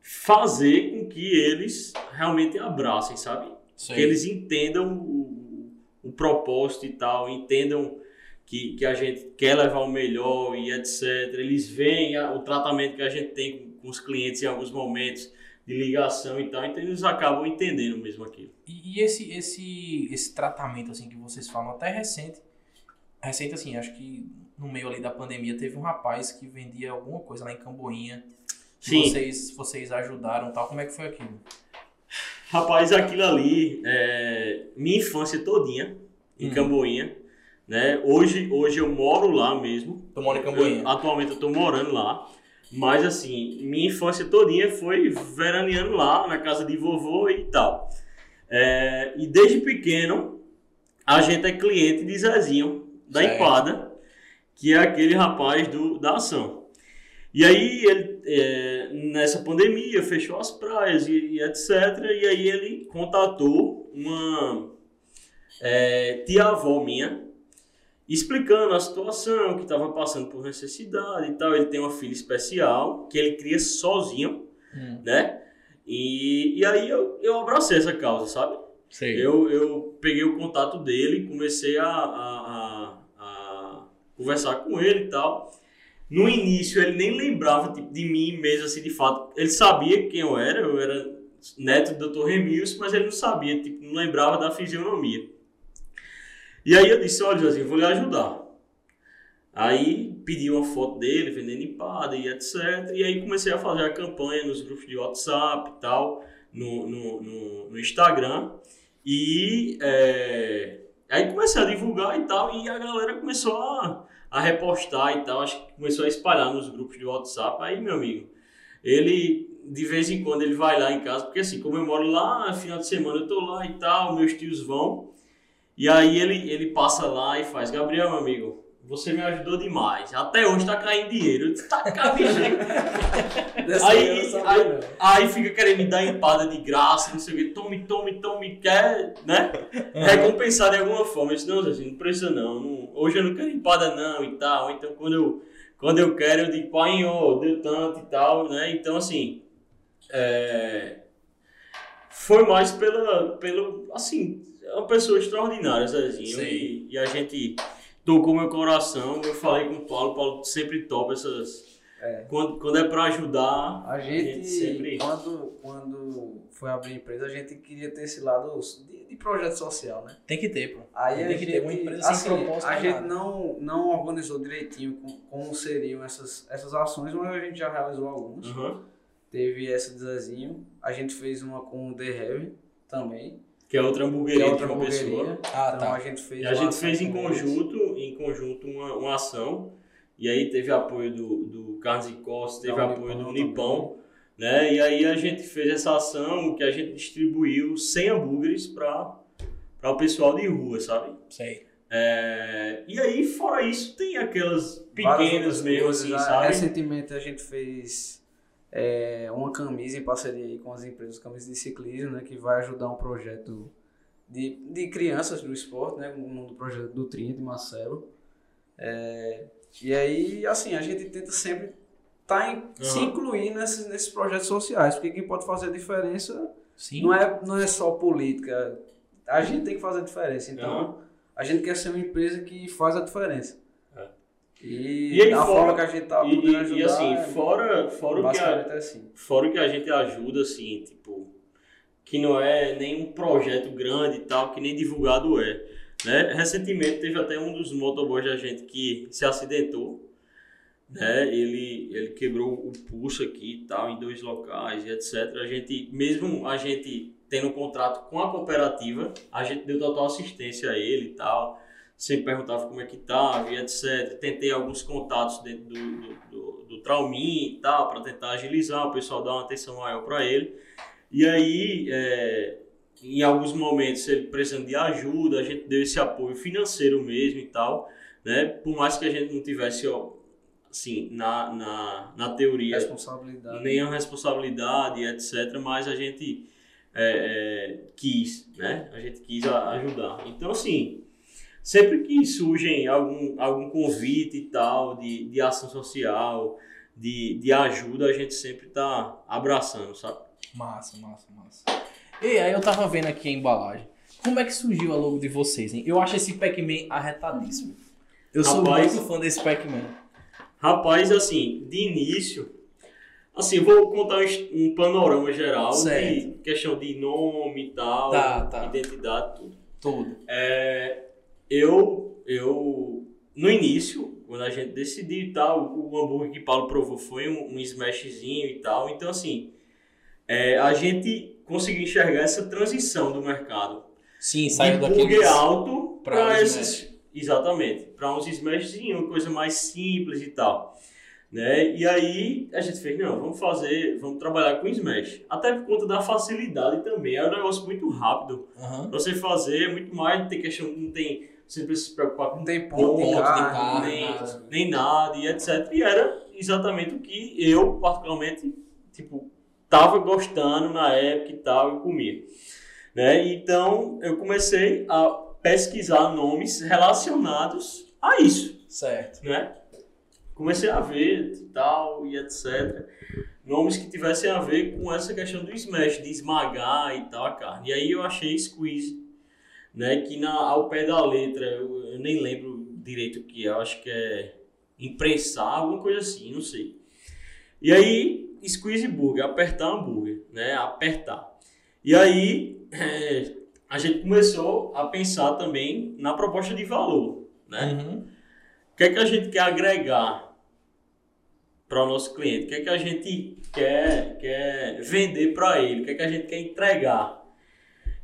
fazer com que eles realmente abracem, sabe? Sei. que eles entendam o, o propósito e tal, entendam que, que a gente quer levar o melhor e etc. Eles veem o tratamento que a gente tem com, os clientes em alguns momentos de ligação e tal, então eles acabam entendendo mesmo aquilo. E, e esse, esse, esse tratamento assim que vocês falam, até recente, recente assim, acho que no meio ali da pandemia teve um rapaz que vendia alguma coisa lá em Camboinha. Sim. Vocês, vocês ajudaram e tal. Como é que foi aquilo? Rapaz, aquilo ali, é, minha infância todinha em Hum. Camboinha, né? Hoje, hoje eu moro lá mesmo, Tomou em Camboinha. Eu- atualmente eu tô morando lá. Mas assim, minha infância todinha foi veraneando lá, na casa de vovô e tal. É, e desde pequeno, a gente é cliente de Zezinho, da Certo. Empada, que é aquele rapaz do, da ação. E aí, ele, é, nessa pandemia, fechou as praias e, e etc. E aí ele contatou uma é, tia-avó minha, explicando a situação, que estava passando por necessidade e tal. Ele tem uma filha especial que ele cria sozinho, Hum, né? E, e aí eu, eu abracei essa causa, sabe? sei. Eu, eu peguei o contato dele, comecei a, a, a- a conversar com ele e tal. No início ele nem lembrava tipo, de mim mesmo, assim, de fato. Ele sabia quem eu era, eu era neto do Dr. Remilson, mas ele não sabia, tipo, não lembrava da fisionomia. E aí eu disse, olha, Joãozinho, eu vou lhe ajudar. Aí pedi uma foto dele vendendo empada e etc. E aí comecei a fazer a campanha nos grupos de WhatsApp e tal, no, no, no, no Instagram. E é, aí comecei a divulgar e tal, e a galera começou a, a repostar e tal, acho que começou a espalhar nos grupos de WhatsApp. Aí, meu amigo, ele de vez em quando ele vai lá em casa, porque assim, como eu moro lá, final de semana eu tô lá e tal, meus tios vão. E aí ele, ele passa lá e faz, Gabriel, meu amigo, você me ajudou demais. Até hoje tá caindo dinheiro. Eu disse, Tá. Dessa Aí- aí, aí- fica querendo me dar empada de graça, não sei o que, tome, tome, tome, quer, né? Recompensar de alguma forma. Eu disse, não, Zezinho, não precisa não, não- Hoje eu não quero empada não e tal. Então quando eu, quando eu quero, eu digo, pai, ó, deu tanto e tal, né? Então assim, é, foi mais pela, pelo, assim, é uma pessoa extraordinária, Zezinho. E, e a gente tocou meu coração. Eu falei com o Paulo, o Paulo sempre topa essas É. Quando, quando é pra ajudar, A gente, gente sempre- quando, quando foi abrir a empresa, a gente queria ter esse lado de, de projeto social, né? Tem que ter, pô. Aí Tem a que gente, ter uma empresa sem assim, propósito, A não é gente nada. não, não organizou direitinho com- como seriam essas, essas ações, mas a gente já realizou algumas. Aham. Teve essa de Zezinho, a gente fez uma com o The Heavy também, que é outra hamburgueria é de outra uma hamburgueria. pessoa. Ah, então tá. a gente fez E a uma gente fez em eles. conjunto, em conjunto uma, uma ação. E aí teve apoio do, do Carlos e Costa, teve Da apoio do Unipão Unipão. Né? E aí a gente fez essa ação que a gente distribuiu 100 hambúrgueres para o pessoal de rua, sabe? Sei. É, e aí, fora isso, tem aquelas pequenas mesmo, assim, sabe? Recentemente a gente fez é, uma camisa em parceria aí com as empresas camisas de ciclismo, né, que vai ajudar um projeto de, de crianças do esporte, né, um do projeto do Trinha de Marcelo. É, e aí, assim, a gente tenta sempre tá em, se Aham. incluir nesses, nesses projetos sociais, porque quem pode fazer a diferença Sim. não é, não é só política. A gente tem que fazer a diferença. Então, Aham. a gente quer ser uma empresa que faz a diferença. E, E aí, a fora- forma que a gente tá podendo ajudar. e assim, é fora, fora, o que a, é assim. fora o que a gente ajuda, assim, tipo, que não é nenhum projeto grande e tal, que nem divulgado é. Né? Recentemente teve até um dos motoboys da gente que se acidentou, né? Ele, ele quebrou o pulso aqui e tal, em dois locais e etc. A gente, mesmo a gente tendo um contrato com a cooperativa, a gente deu total assistência a ele e tal. Sempre perguntava como é que tava e etc. Tentei alguns contatos dentro do, do, do, do Traumin e tal, para tentar agilizar, o pessoal dar uma atenção maior para ele. E aí, é, em alguns momentos, ele precisando de ajuda, a gente deu esse apoio financeiro mesmo e tal, né? Por mais que a gente não tivesse, ó, assim, na, na, na teoria, Responsabilidade. nenhuma responsabilidade, etc. Mas a gente é, é, quis, né? A gente quis ajudar. Então, assim, sempre que surgem algum, algum convite e tal de, de ação social, de, de ajuda, a gente sempre tá abraçando, sabe? Massa, massa, massa. E aí eu tava vendo aqui a embalagem. Como é que surgiu a logo de vocês, hein? Eu acho esse Pac-Man arretadíssimo. Eu sou Rapaz. muito fã desse Pac-Man. Rapaz, assim, de início, assim, eu vou contar um panorama geral Certo. de questão de nome e tal, Tá, tá. identidade, tudo. Todo. É, eu, eu, no início, quando a gente decidiu e tal, o hambúrguer que Paulo provou foi um, um smashzinho e tal. Então, assim, é, a gente conseguiu enxergar essa transição do mercado. Sim, saiu hambúrguer daquele. alto para esses... Exatamente, para uns smashzinhos, uma coisa mais simples e tal. Né? E aí a gente fez, não, vamos fazer, vamos trabalhar com smash. Até por conta da facilidade também, é um negócio muito rápido. Aham. Pra você fazer, é muito mais, não tem questão, não tem. Você não precisa se preocupar com Não tem ponto ponto, de carne, nem, nada. nem nada, e etc. E era exatamente o que eu, particularmente, tipo, tava gostando na época e tal, eu comia. Né? Então eu comecei a pesquisar nomes relacionados a isso Certo. né? Comecei a ver e tal e etc. Nomes que tivessem a ver com essa questão do smash, de esmagar e tal a carne. E aí eu achei squeeze, né? Que na, ao pé da letra, eu, eu nem lembro direito o que é, acho que é imprensar, alguma coisa assim, não sei. E aí, squeeze burger, apertar hambúrguer, né? Apertar. E aí, é, a gente começou a pensar também na proposta de valor, né? Uhum. O que é que a gente quer agregar para o nosso cliente? O que é que a gente quer, quer vender para ele? O que é que a gente quer entregar?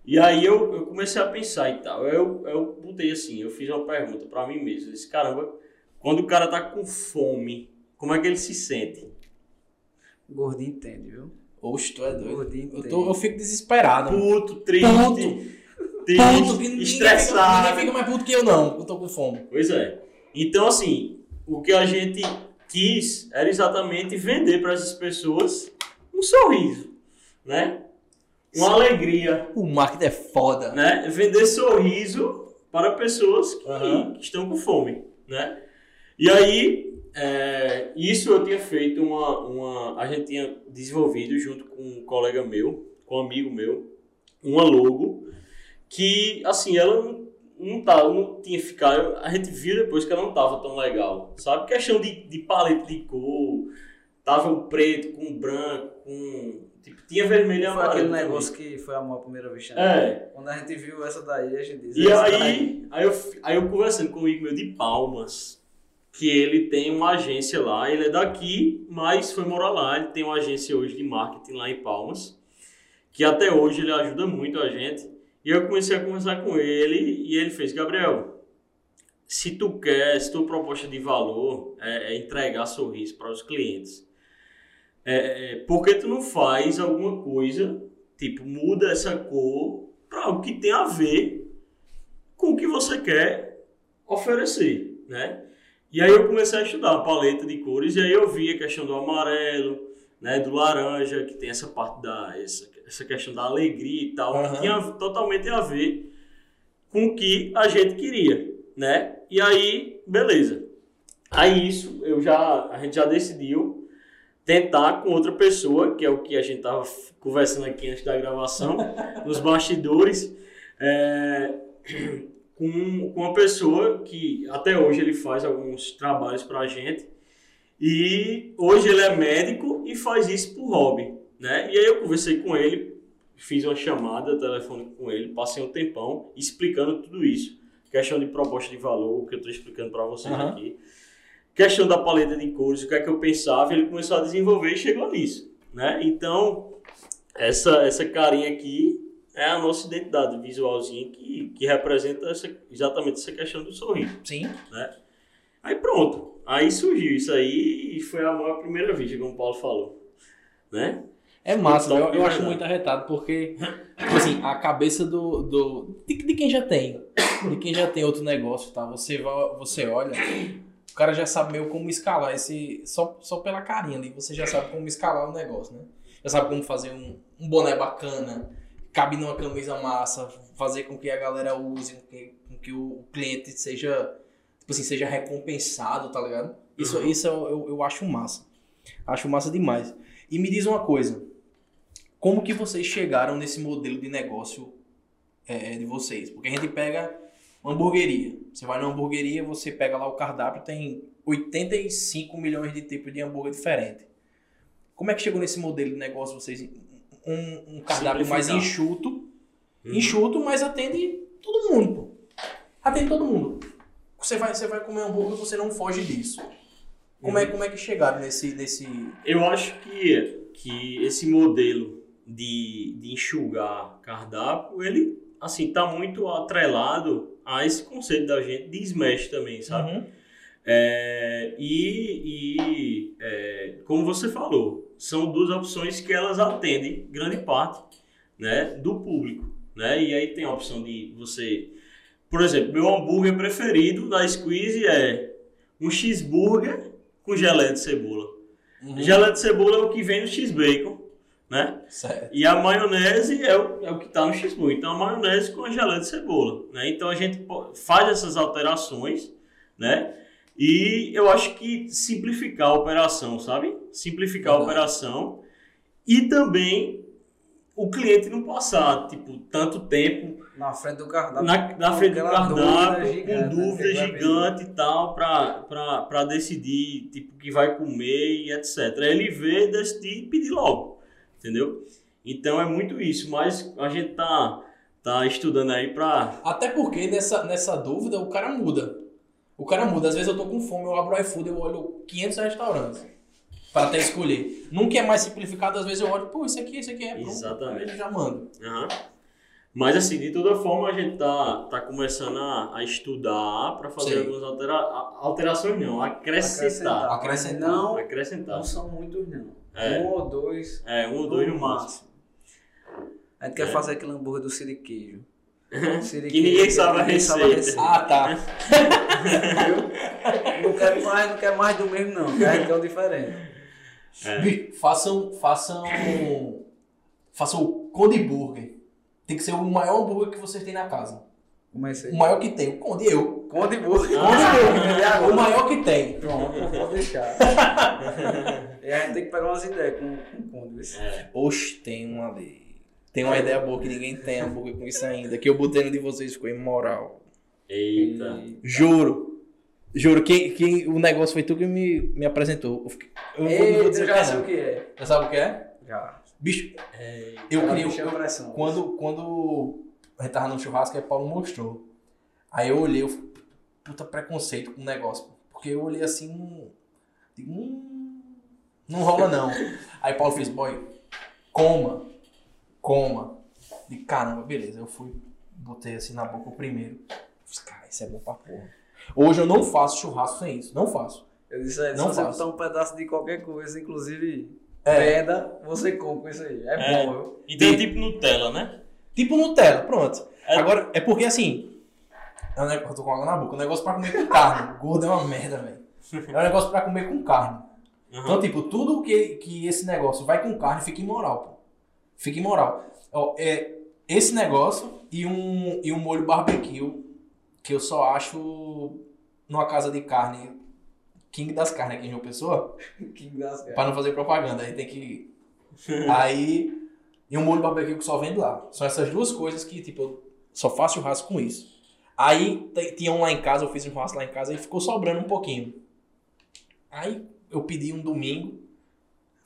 E aí eu, eu comecei a pensar e tal. Eu, eu botei assim, eu fiz uma pergunta para mim mesmo. Eu disse, caramba, quando o cara tá com fome, como é que ele se sente? O gordinho entende, viu? Oxe, tu é doido. gordinho Eu, entende. tô, eu fico desesperado. Puto, triste, Puto. triste, Puto, ninguém estressado. Fica, ninguém fica mais puto que eu, não. Eu tô com fome. Pois é. Então, assim, o que a gente quis era exatamente vender para essas pessoas um sorriso, né? Uma alegria, O marketing é foda. né? Vender sorriso para pessoas que, que estão com fome, né? E aí, é, isso eu tinha feito uma, uma... A gente tinha desenvolvido junto com um colega meu, com um amigo meu, uma logo que, assim, ela não, não, tá, não tinha ficado... A gente viu depois que ela não tava tão legal, sabe? Questão de, de paleta de cor, tava o preto com o branco, com. Tinha vermelho e Foi amarelo. aquele também. negócio que foi amor à primeira vista. né? É. Quando a gente viu essa daí, a gente disse. E "Essa aí, aí, eu, aí eu conversando com um amigo meu de Palmas, que ele tem uma agência lá, ele é daqui, mas foi morar lá, ele tem uma agência hoje de marketing lá em Palmas, que até hoje ele ajuda muito a gente. E eu comecei a conversar com ele e ele fez, Gabriel, se tu quer, se tua proposta de valor é, é entregar sorriso para os clientes, é, é, por que tu não faz alguma coisa, tipo, muda essa cor para o que tem a ver com o que você quer oferecer, né? E aí eu comecei a estudar a paleta de cores e aí eu vi a questão do amarelo, né, do laranja, que tem essa parte da essa, essa questão da alegria e tal, Aham. que tinha totalmente a ver com o que a gente queria, né? E aí, beleza. Aí isso eu já a gente já decidiu tentar com outra pessoa, que é o que a gente tava f- conversando aqui antes da gravação, nos bastidores, é, com, com uma pessoa que até hoje ele faz alguns trabalhos pra gente e hoje ele é médico e faz isso por hobby, né? E aí eu conversei com ele, fiz uma chamada telefônica com ele, passei um tempão explicando tudo isso, questão de proposta de valor, o que eu estou explicando para vocês Aham. aqui, questão da paleta de cores, o que é que eu pensava, ele começou a desenvolver e chegou nisso, né? Então essa essa carinha aqui é a nossa identidade visualzinha que, que representa essa, exatamente essa questão do sorriso. Sim. Aí pronto. Aí surgiu isso aí e foi a maior primeira vista, como o Paulo falou. Né? É massa, Top eu, eu de acho muito arretado, porque, tipo assim, a cabeça do. do de, de quem já tem. De quem já tem outro negócio, tá? Você, vai, você olha, cara já sabe meio como escalar esse. Só, só pela carinha ali, você já sabe como escalar o negócio, né? Já sabe como fazer um, um boné bacana, cabe numa camisa massa, fazer com que a galera use, com que, com que o cliente seja. Tipo assim, seja recompensado, tá ligado? Isso, Uhum. isso eu, eu, eu acho massa. Acho massa demais. E me diz uma coisa. Como que vocês chegaram nesse modelo de negócio é, de vocês? Porque a gente pega hamburgueria. Você vai na hamburgueria, você pega lá o cardápio, tem 85 milhões de tipos de hambúrguer diferente. Como é que chegou nesse modelo de negócio vocês? Um, um cardápio mais enxuto, Uhum. enxuto, mas atende todo mundo, pô. Atende todo mundo. Você vai, você vai comer hambúrguer, você não foge disso. Como, é, como é que chegaram nesse, nesse... Eu acho que, que esse modelo de, de enxugar cardápio, ele assim, tá muito atrelado a esse conceito da gente de smash também, sabe? Uhum. É, e e, é, como você falou, são duas opções que elas atendem grande parte né, do público. Né? E aí tem a opção de você. Por exemplo, meu hambúrguer preferido da Squeeze é um cheeseburger com geleia de cebola. Uhum. Geleia de cebola é o que vem no x-bacon, né? Certo. E a maionese é o, é o que está no x-burger. Então, a maionese com a geleia de cebola, né? Então, a gente faz essas alterações, né? E eu acho que simplificar a operação, sabe? Simplificar a Verdade. operação e também o cliente não passar, tipo, tanto tempo Na frente do cardápio. na, na com frente do cardápio, dúvida gigante, com né? dúvida gigante e tal, pra decidir, tipo, o que vai comer e etc. Ele vê, decidir e pedir logo, entendeu? Então é muito isso, mas a gente tá, tá estudando aí pra... Até porque nessa, nessa dúvida o cara muda. O cara muda. Às vezes eu tô com fome, eu abro o iFood, eu olho 500 restaurantes. Pra até escolher. Nunca é mais simplificado, às vezes eu olho, pô, isso aqui, isso aqui é pronto. Exatamente. Aí eu já mando. Aham. Mas assim, de toda forma, a gente tá, tá começando a, a estudar pra fazer Sim. algumas altera, a- alterações, não, acrescentar. Acrescentar. Não, Acrescentar. não são muitos, não. É. Um ou dois. É, um ou dois no máximo. A gente quer É. fazer aquele hambúrguer do siriqueijo. Que ninguém sabe a receita. Ah, tá. Não quero mais, não quero mais do mesmo, não. Quero que é um diferente. É. Façam, façam, façam o Conde Burger. Tem que ser o maior hambúrguer que vocês têm na casa. Comecei. O maior que tem, o Conde eu. Conde burger. Ah. O maior que tem. Pronto, pode deixar. e a gente tem que pegar umas ideias com, com o Conde. É. Oxe, tem uma ali. Tem uma ideia boa que ninguém tem hambúrguer com isso ainda. Que eu botei no de vocês ficou imoral. Eita. Juro. Juro, quem, quem, o negócio foi tu que me, me apresentou. Eu, fiquei- eu vou- vou Eita, dizer já sei não. o que é. Já sabe o que é? Já. Bicho, eu Cara, criei. é eu- pressão. quando, quando a gente tava no churrasco, aí Paulo mostrou. Aí eu olhei, eu falei, puta preconceito com o negócio. Porque eu olhei assim. digo, Hum, não rola não. Aí Paulo fez, boy, coma, coma. E caramba, beleza. Eu fui, botei assim na boca o primeiro. Falei, cara, isso é bom pra porra. Hoje eu não faço churrasco sem isso. Não faço. Eu disse se Não faço. botar um pedaço de qualquer coisa, inclusive É. você come com isso aí. É, É. bom, viu? Então, Tem- tipo Nutella, né? Tipo Nutella, pronto. É- Agora, é porque assim. É eu tô com água na boca. Um negócio pra comer com carne. Gordo é uma merda, velho. É um negócio pra comer com carne. Aham. Então, tipo, tudo que, que esse negócio vai com carne fica imoral, pô. Fica imoral. Ó, é, esse negócio e um, e um molho barbecue que eu só acho numa casa de carne. King das carnes aqui em João Pessoa. Que graça, Pra não fazer propaganda, aí tem que. aí. E um molho barbecue que só vende lá. São essas duas coisas que, tipo, eu só faço churrasco com isso. Aí tinha um lá em casa, eu fiz um churrasco lá em casa e ficou sobrando um pouquinho. Aí eu pedi um domingo.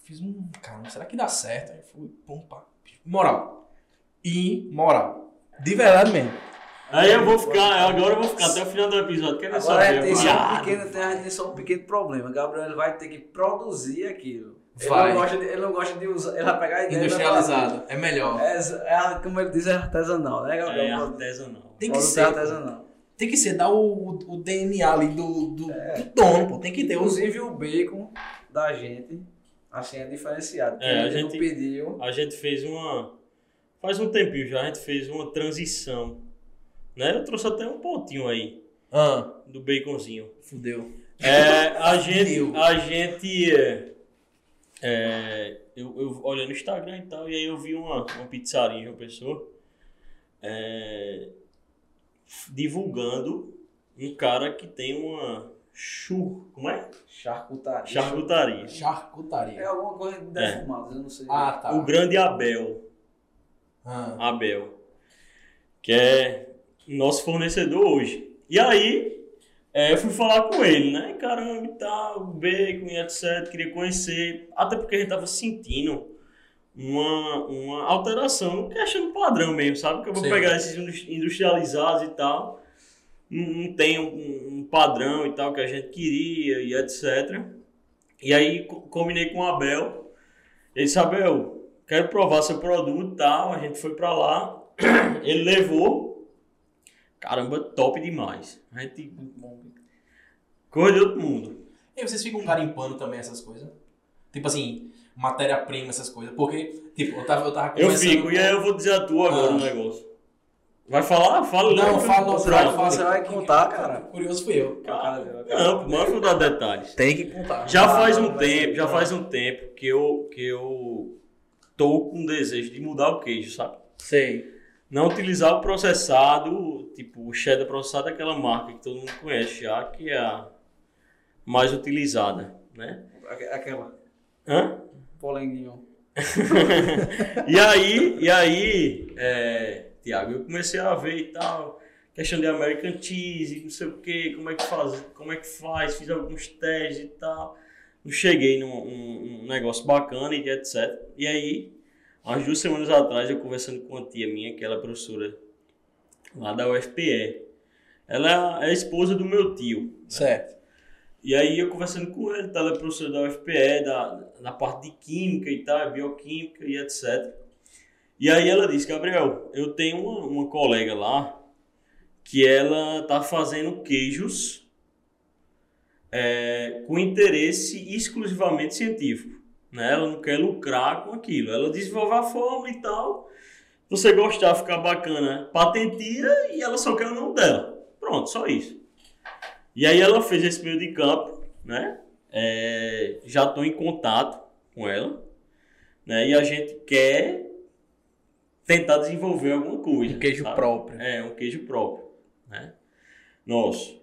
Fiz um. Cara, será que dá certo? Aí fui, pum, pá. Moral. Imoral. De verdade mesmo. Aí eu vou ficar, agora eu vou ficar até o final do episódio querendo Agora saber. é, tem só um pequeno, tem, só um pequeno problema. Gabriel ele vai ter que produzir aquilo. Ele Vai. não, gosta de, ele não gosta de usar. Ele vai pegar a ideia. vai Industrializado. É melhor. É, é, como ele diz, é artesanal, né, Gabriel? É artesanal. Tem que ser. é artesanal. Tem que ser, dar o, o DNA ali do, do, do dono, pô. Tem que ter. Inclusive o bacon da gente, assim, é diferenciado. É, a Ele gente- pediu. A gente fez uma. Faz um tempinho já, a gente fez uma transição. Né? Eu trouxe até um pontinho aí Ah, do baconzinho. fudeu. É, a gente. Fudeu. A gente. é, é, eu, eu olhei no Instagram e tal, e aí eu vi uma, uma pizzaria em uma pessoa é, divulgando um cara que tem uma chur, como é? Charcutaria. Charcutaria. É Charcutaria. alguma coisa de defumados, eu não sei. Ah, tá. O grande Abel. Ah. Abel. Que é nosso fornecedor hoje. E aí, é, eu fui falar com ele, né? Caramba e tal, bacon e etc. Queria conhecer. Até porque a gente tava sentindo uma, uma alteração no questão do padrão mesmo, sabe? Que eu vou Sim. pegar esses indus- industrializados e tal. Não, não tem um, um padrão e tal que a gente queria e etc. E aí, co- combinei com o Abel. Ele disse, Abel, quero provar seu produto e tal. A gente foi pra lá. Ele levou. Caramba, top demais. A gente. Coisa de outro mundo. E vocês ficam garimpando também essas coisas? Tipo assim, matéria-prima, essas coisas. Porque, tipo, eu tava, eu tava Eu fico, com- e aí eu vou dizer a tua agora Ah. o negócio. Vai falar? Fala Não, logo. fala, fala, fala. Você vai contar, cara? Curioso fui eu. Cara, Não, mas vou dar detalhes. Tem que contar. Já Ah, faz um vai tempo, já bom. faz um tempo que eu, que eu tô com desejo de mudar o queijo, sabe? Sei. Não utilizar o processado, tipo, o cheddar processado é aquela marca que todo mundo conhece já, que é a mais utilizada, né? Aque- Aquela. Hã? Polenguinho. E aí, e aí, é, Tiago, eu comecei a ver e tal, questão de American Cheese, não sei o que, como é que faz, como é que faz, fiz alguns testes e tal. Não cheguei num, num- num negócio bacana e etc. E aí, umas duas semanas atrás, eu conversando com uma tia minha, que ela é professora lá da UFPE. Ela é a esposa do meu tio. Certo. E aí eu conversando com ele, tá, ela é professor da UFPE, da, da parte de química e tal, bioquímica e etc. E aí ela disse, Gabriel, eu tenho uma, uma colega lá que ela tá fazendo queijos é, com interesse exclusivamente científico. Né? Ela não quer lucrar com aquilo. Ela desenvolve a forma e tal. Você gostar, ficar bacana, patentia e ela só quer o nome dela. Pronto, só isso. E aí ela fez esse meio de campo, né? É, já estou em contato com ela, né? E a gente quer tentar desenvolver alguma coisa. Um queijo sabe? próprio. É, um queijo próprio, né? Nosso.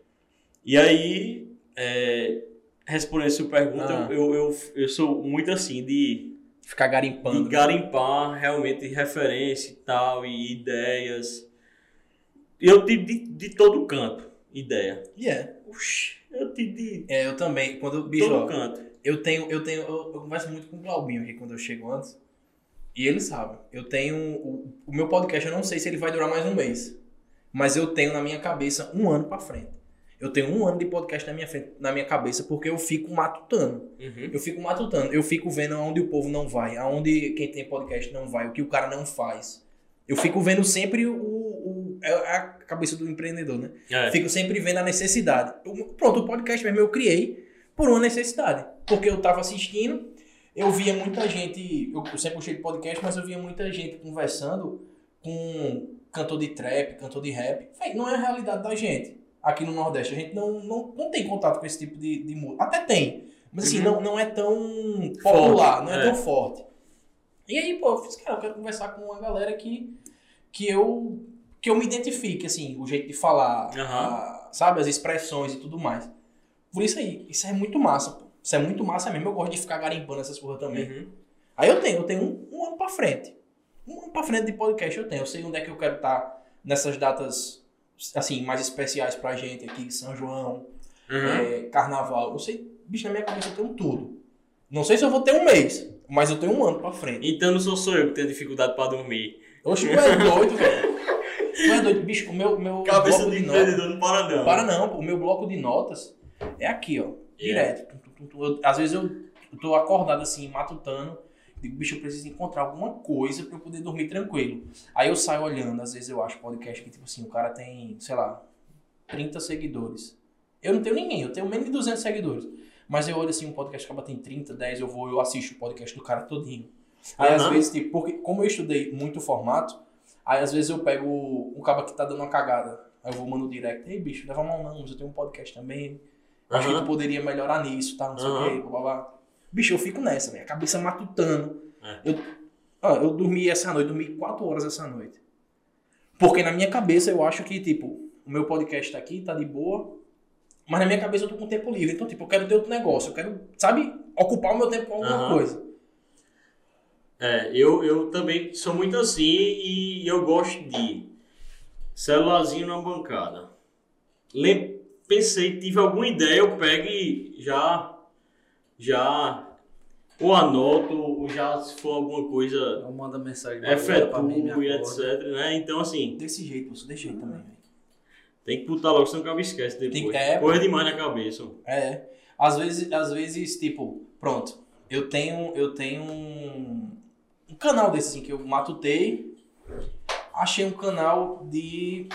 E aí, é, respondendo a sua pergunta, Ah. eu, eu, eu sou muito assim de Ficar de garimpando. garimpar realmente referência e tal, e ideias. Eu tive de, de todo canto ideia. E é. Oxi, Eu te digo. É, eu também. Quando, bicho, Todo ó, canto. eu tenho, eu tenho, eu, eu converso muito com o Glaubinho aqui quando eu chego antes. E ele sabe. Eu tenho. O, o meu podcast, eu não sei se ele vai durar mais um mês. Mas eu tenho na minha cabeça um ano pra frente. Eu tenho um ano de podcast na minha, frente, na minha cabeça porque eu fico matutando. Uhum. Eu fico matutando. Eu fico vendo aonde o povo não vai, aonde quem tem podcast não vai, o que o cara não faz. Eu fico vendo sempre o. o é a cabeça do empreendedor, né? É. Fico sempre vendo a necessidade. Eu- pronto, o podcast mesmo eu criei por uma necessidade. Porque eu tava assistindo, eu via muita gente. Eu, eu sempre gostei de podcast, mas eu via muita gente conversando com cantor de trap, cantor de rap. Não é a realidade da gente. Aqui no Nordeste, a gente não, não, não tem contato com esse tipo de, de música. Até tem. Mas assim, Uhum. não, não é tão popular, Forte, não é, é. tão forte. E aí, pô, eu fiz, cara, eu quero conversar com uma galera que, que eu que eu me identifique, assim, o jeito de falar, Aham. a- sabe, as expressões e tudo mais. Por isso aí, isso é muito massa, pô. Isso é muito massa mesmo. Eu gosto de ficar garimpando essas porra também. Uhum. Aí eu tenho, eu tenho um, um ano pra frente. Um ano pra frente de podcast eu tenho. Eu sei onde é que eu quero estar nessas datas, assim, mais especiais pra gente aqui, São João, Uhum. é, Carnaval. Eu sei, bicho, na minha cabeça eu tenho tudo. Não sei se eu vou ter um mês, mas eu tenho um ano pra frente. Então não sou só eu que tenho dificuldade pra dormir. Oxe, tu é doido, velho. Tu é doido, bicho. O meu, meu Cabeça bloco de de notas. empreendedor não para não. Para não, o meu bloco de notas é aqui, ó. Direto. Tum, tum. Eu- às vezes eu, eu tô acordado assim, matutando. Digo, bicho, eu preciso encontrar alguma coisa pra eu poder dormir tranquilo. Aí eu saio olhando, às vezes eu acho podcast que, tipo assim, o cara tem, sei lá, 30 seguidores. Eu não tenho ninguém, eu tenho menos de 200 seguidores. Mas eu olho assim, um podcast que acaba tem 30, 10, eu vou, eu assisto o podcast do cara todinho. Aí às Aham. vezes, tipo, porque como eu estudei muito formato, aí às vezes eu pego um cara que tá dando uma cagada. Aí eu vou mando direct, ei bicho, leva mal não, mas eu tenho um podcast também. Acho que Aham. tu poderia melhorar nisso, tá? Não sei o quê, blá, blá, blá. Bicho, eu fico nessa, minha cabeça matutando. É. Eu, ó, eu dormi essa noite, dormi 4 horas essa noite. Porque na minha cabeça eu acho que, tipo, o meu podcast tá aqui, tá de boa, mas na minha cabeça eu tô com tempo livre. Então, tipo, eu quero ter outro negócio, eu quero, sabe, ocupar o meu tempo com alguma Aham. coisa. É, eu, eu também sou muito assim e eu gosto de celularzinho na bancada. Lem pensei, tive alguma ideia, eu pego e já, já ou anoto, ou já se for alguma coisa Eu mando mensagem é pra mim, e etc, né? Então assim, Desse jeito, moço, desse jeito também, velho. tem que botar logo, senão o cara esquece depois. Tem- é, Coisa demais na cabeça. É. Às vezes, às vezes, tipo, pronto, eu tenho, eu tenho um, um canal desse assim que eu matutei. Achei um canal de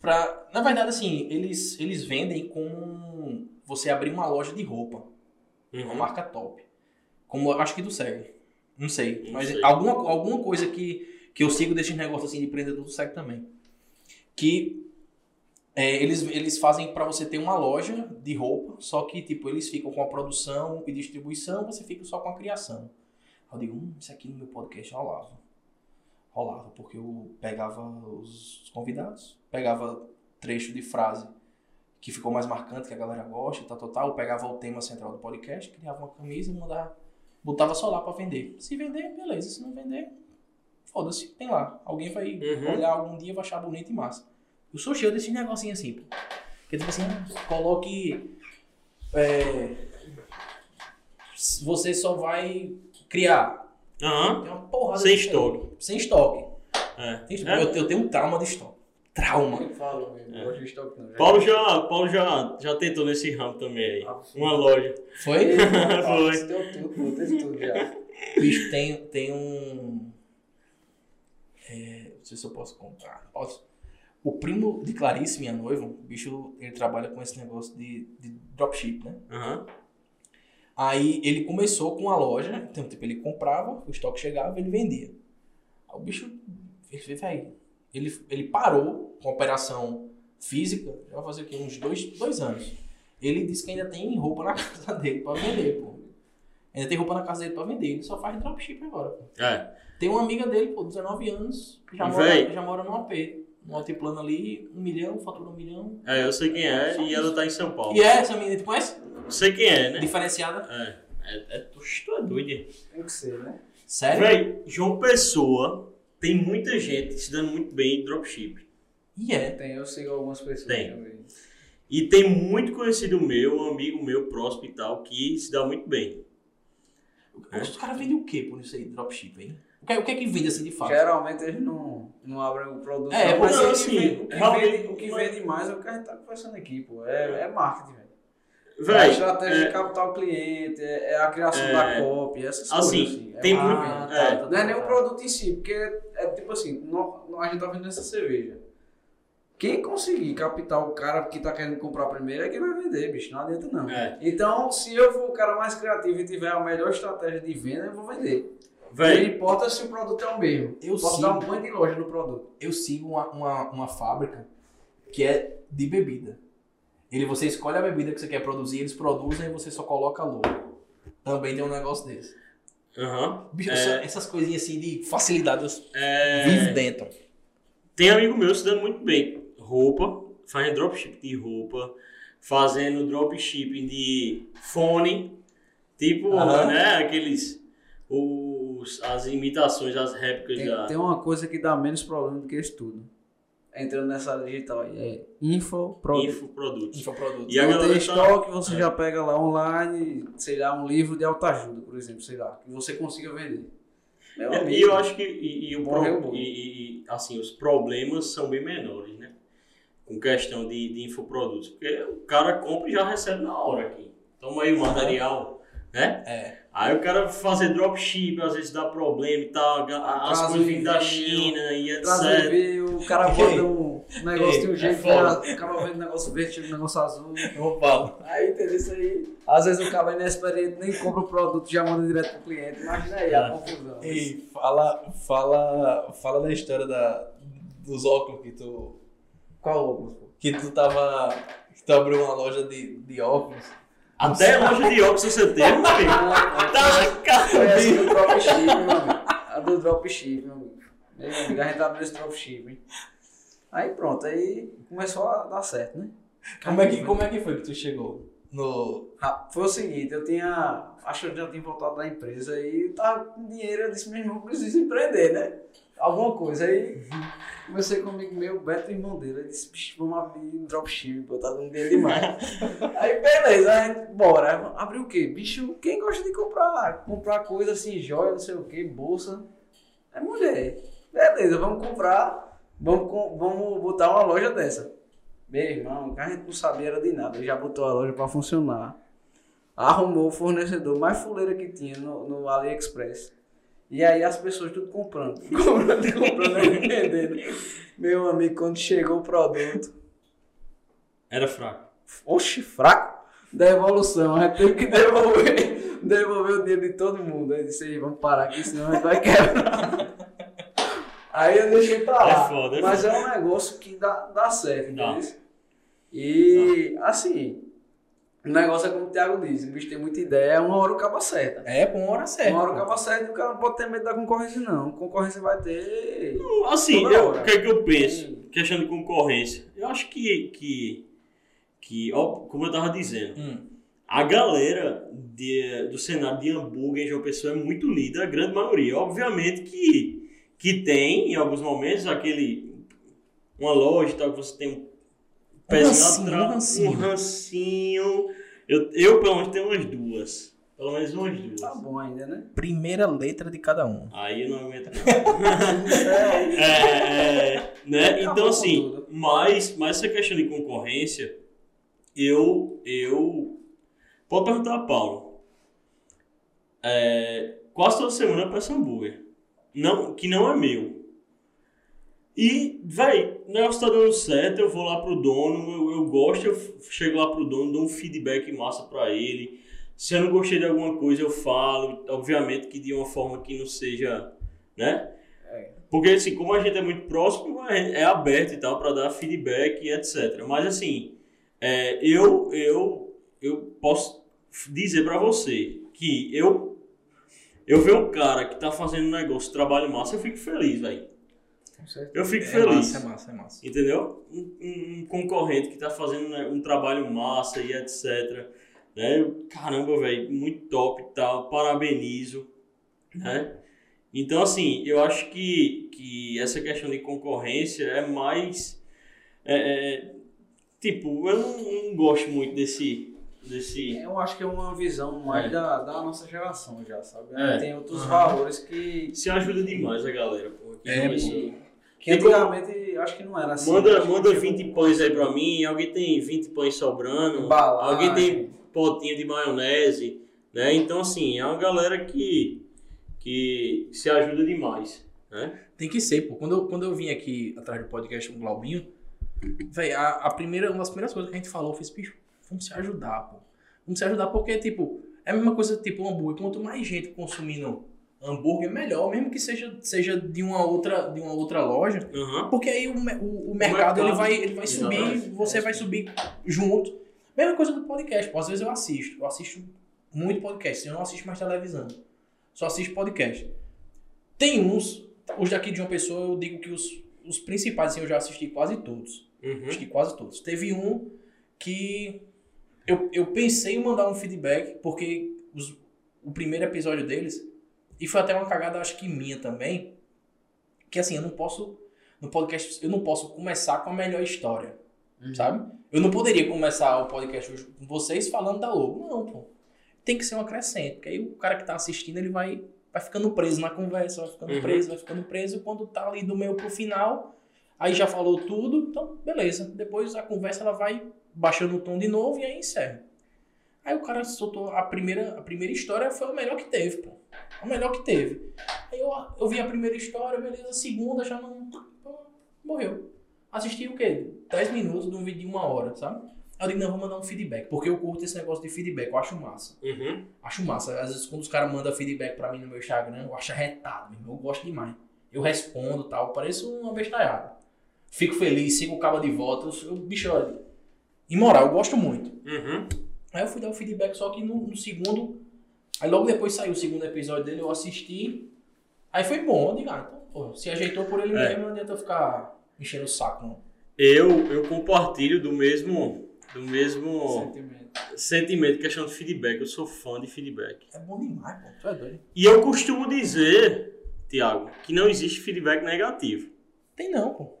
pra, na verdade assim, eles eles vendem como você abrir uma loja de roupa, uma Uhum. marca top. Como acho que tu segue. Não sei, Não mas sei. alguma alguma coisa que que eu sigo desses negócios assim de empreendedor tu segue também. Que é, eles, eles fazem pra você ter uma loja de roupa, só que tipo, eles ficam com a produção e distribuição, você fica só com a criação. Eu digo, hum, isso aqui no meu podcast rolava. Rolava, porque eu pegava os convidados, pegava trecho de frase que ficou mais marcante, que a galera gosta, tal, tal, tal. Eu pegava o tema central do podcast, criava uma camisa e mandava, botava só lá pra vender. Se vender, beleza. Se não vender, foda-se, tem lá. Alguém vai Uhum. olhar algum dia, vai achar bonito e massa. Eu sou cheio desses negocinhos assim, pô. Que tipo assim, coloque. é, você só vai criar. Aham. Tem uma porrada Sem estoque. Sem estoque. É. Sem estoque. Eu, eu tenho um trauma de estoque. Trauma. Falo mesmo, É. Paulo já, Paulo já, já tentou nesse ramo também aí. Ah. Uma loja. Foi? Foi. Tudo, teve tudo já. Bicho, tem, tem um. É, não sei se eu posso contar. Posso. O primo de Clarice, minha noiva, o bicho, ele trabalha com esse negócio de, de dropship, né? Aham. Aí ele começou com a loja, então, tipo, ele comprava, o estoque chegava, ele vendia. Aí o bicho, ele fez, velho, ele, ele parou com a operação física, já vai fazer aqui uns dois, dois anos. Ele disse que ainda tem roupa na casa dele pra vender, pô. Ainda tem roupa na casa dele pra vender, ele só faz dropship agora. pô. É. Tem uma amiga dele, pô, 19 anos, que já, mora, já mora num AP. Um altiplano ali, um milhão, fatura um milhão. É, eu sei quem é e ela tá em São Paulo. E é essa menina, tu conhece? Sei quem é, né? Diferenciada. É. É, é, tu, tu é doido. Tem que ser, né? Sério? Véi, João Pessoa tem muita gente se dando muito bem em dropship. E é. Tem, eu sigo algumas pessoas Tem. também. E tem muito conhecido meu, um amigo meu próximo e tal, que se dá muito bem. Os caras vendem o quê por isso aí, dropship, hein? O que, o que é que vende assim de fato? Geralmente eles não, não abrem o produto. É, não, mas que, assim, o que, realmente- vende, o que vende mais é o que a gente tá conversando aqui, pô. É, é marketing, velho. É a Véi, estratégia é, de captar o cliente, é, é a criação É, da copy, essas assim, coisas. Assim. É tem muito- tá, é. tá, Não é nem tá. o produto em si, porque é tipo assim, nó- a gente tá vendendo essa cerveja. Quem conseguir captar o cara que tá querendo comprar primeiro é quem vai vender, bicho. Não adianta não. É. Então, se eu for o cara mais criativo e tiver a melhor estratégia de venda, eu vou vender. Não véi, importa se o produto é o mesmo. Eu Posso sigo. dar um banho de loja no produto. Eu sigo uma, uma, uma fábrica que é de bebida. Ele, você escolhe a bebida que você quer produzir, eles produzem e você só coloca logo. Também tem um negócio desse. aham, Bicho, É. essa- essas coisinhas assim de facilidade eu é, vivo dentro. Tem amigo meu se dando muito bem. Roupa, fazendo dropship de roupa, fazendo dropshipping de fone, tipo, Aham. né, aqueles, os, as imitações, as réplicas Tem, da... tem uma coisa que dá menos problema do que isso tudo. Entrando nessa área digital aí. É info, produto. infoprodutos. Infoproduto. E a não galera tem tá- estoque, você já pega lá online, sei lá, um livro de autoajuda, por exemplo, sei lá, que você consiga vender. Meu É, amigo, E eu acho que e, e o pro- e, e, assim, os problemas são bem menores, né? Com questão de, de infoprodutos. Porque o cara compra e já recebe na hora aqui. Toma aí o material, né? É. Aí o cara fazer dropship, às vezes dá problema e tal, a- as coisas vêm da China e etc. veio, o cara bota um negócio Ei, de um é jeito, né? o cara vende um negócio verde, um negócio azul. Falo. Aí, entendeu isso aí? Às vezes o cara é inexperiente, nem compra o produto, já manda direto pro cliente. Imagina aí a É. confusão. Ei, fala, fala, fala da história da, dos óculos que tu, Qual óculos, que tu tava. que tu abriu uma loja de, de óculos. Até loja de óculos você tem, meu amigo. Tá, cara. Foi essa do dropship, meu amigo. A do dropship, meu amigo. Meu amigo, a gente abriu esse dropship, hein? Aí pronto, aí começou a dar certo, né? Como é, que, como é que foi que tu chegou no. Ah, Foi o seguinte, eu tinha. Acho que eu já tinha voltado da empresa e eu tava com dinheiro, eu disse, meu irmão, eu preciso empreender, né? Alguma coisa. Aí comecei com um amigo meu, Beto, irmão dele. Ele disse, bicho, vamos abrir um dropship, botar dando dinheiro demais. aí beleza, aí bora. Abrir o quê? Bicho, quem gosta de comprar? Comprar coisa assim, joia, não sei o quê, bolsa. É mulher. Beleza, vamos comprar. Vamos, vamos botar uma loja dessa. Meu irmão, a gente não sabia era de nada. Ele já botou a loja pra funcionar. Arrumou o fornecedor mais fuleira que tinha no, no AliExpress. E aí as pessoas tudo comprando. Comprando, comprando vendendo. Meu amigo, quando chegou o produto, Era fraco. oxe, fraco. Devolução, a gente teve que devolver, devolver o dinheiro de todo mundo. Aí disse, "Ei, vamos parar aqui, senão a gente vai quebrar. Aí eu deixei pra lá. É foda, é Mas é um negócio que dá, dá certo, entendeu? E assim, o negócio é como o Thiago diz, o bicho tem muita ideia, uma hora o cabo acerta. É, com hora certa. Uma hora o cabo acerta e o cara não pode ter medo da concorrência, não. Concorrência vai ter. Assim, Toda eu- hora. o que é que eu penso? Sim. Questão de concorrência. Eu acho que, que, que ó, como eu tava dizendo, Hum. a galera de- do cenário de hambúrguer em João Pessoa é muito unida, a grande maioria. Obviamente que, que tem, em alguns momentos, aquele. Uma loja e tal, que você tem um pezinho rancinho, atrás, um rancinho. um rancinho. Eu, eu, pelo menos, tenho umas duas. Pelo menos umas duas. Tá bom ainda, né? Primeira letra de cada um. Aí eu não aguento não. É, é, né? Então assim, mas, mas essa questão de concorrência, eu, eu pode perguntar a Paulo. É, quase toda semana eu peço hambúrguer, não, que não é meu. E, véi, o negócio tá dando certo, eu vou lá pro dono, eu, eu gosto, eu chego lá pro dono, dou um feedback massa pra ele. Se eu não gostei de alguma coisa, eu falo, obviamente que de uma forma que não seja, né? Porque, assim, como a gente é muito próximo, é é aberto e tal, para dar feedback e etc. Mas, assim, é, eu, eu, eu posso dizer para você que eu, eu ver um cara que tá fazendo um negócio, trabalho massa, eu fico feliz, velho. Eu fico É feliz. massa, é massa, é massa. Entendeu? Um, um- um concorrente que tá fazendo né, um trabalho massa e etc. Né? Caramba, velho, muito top e tal, parabenizo. Né? Então, assim, eu acho que, que essa questão de concorrência é mais. é, é, tipo, eu não, não gosto muito desse. desse Eu acho que é uma visão mais É. da, da nossa geração já, sabe? É. Tem outros Aham. valores que, se ajuda demais a galera, pô. É, pô. Que Tipo, antigamente acho que não era assim. Manda, Acho que manda chegou 20 um pães aí pra mim, alguém tem 20 pães sobrando, Embalagem. alguém tem potinho de maionese, né? Então, assim, é uma galera que, que se ajuda demais, né? Tem que ser, pô. Quando eu, quando eu vim aqui atrás do podcast com o Glaubinho, véi, a, a primeira, uma das primeiras coisas que a gente falou foi, bicho, vamos se ajudar, pô. Vamos se ajudar porque, tipo, é a mesma coisa, tipo, um hambúrguer. Quanto mais gente consumindo hambúrguer, melhor. Mesmo que seja, seja de, uma outra, de uma outra loja. Aham. Porque aí o, o, o mercado, mercado, ele vai, ele vai subir, você vai subir junto. Mesma coisa do podcast. Às vezes eu assisto. Eu assisto muito podcast. Eu não assisto mais televisão. Só assisto podcast. Tem uns, os daqui de uma pessoa, eu digo que os, os principais, assim, eu já assisti quase todos. Uhum. Que quase todos. Teve um que eu, eu pensei em mandar um feedback, porque os- o primeiro episódio deles, e foi até uma cagada, acho que minha também, que assim, eu não posso, no podcast, eu não posso começar com a melhor história, Uhum. sabe? Eu não poderia começar o podcast hoje com vocês falando da logo. Não, pô. Tem que ser uma crescente, porque aí o cara que tá assistindo, ele vai, vai ficando preso na conversa, vai ficando Uhum. preso, vai ficando preso, quando tá ali do meio pro final, Aí já falou tudo, então beleza. Depois a conversa ela vai baixando o tom de novo e aí encerra. Aí o cara soltou a primeira, a primeira história, foi o melhor que teve, pô. O melhor que teve. Aí eu, eu vi a primeira história, beleza, a segunda já não. Morreu. Assisti o quê? 10 minutos de um vídeo de uma hora, sabe? Aí eu digo, não, vou mandar um feedback, porque eu curto esse negócio de feedback, eu acho massa. Uhum. Acho massa. Às vezes quando os caras mandam feedback pra mim no meu Instagram, eu acho arretado, meu irmão. Eu gosto demais. Eu respondo e tal, pareço uma bestalhada. Fico feliz, sigo o cabo de volta. Eu, eu, bicho, olha. Imoral, eu gosto muito. Uhum. Aí eu fui dar o feedback, só que no, no segundo. Aí logo depois saiu o segundo episódio dele, eu assisti. Aí foi bom, eu digo, ah, então, pô, se ajeitou por ele É. mesmo, não adianta eu ficar enchendo o saco, não. Eu, eu compartilho do mesmo, do mesmo Sentimento. sentimento, questão de feedback. Eu sou fã de feedback. É bom demais, pô. Tu é doido. E eu costumo dizer, Tiago, que não existe feedback negativo. Tem não, pô.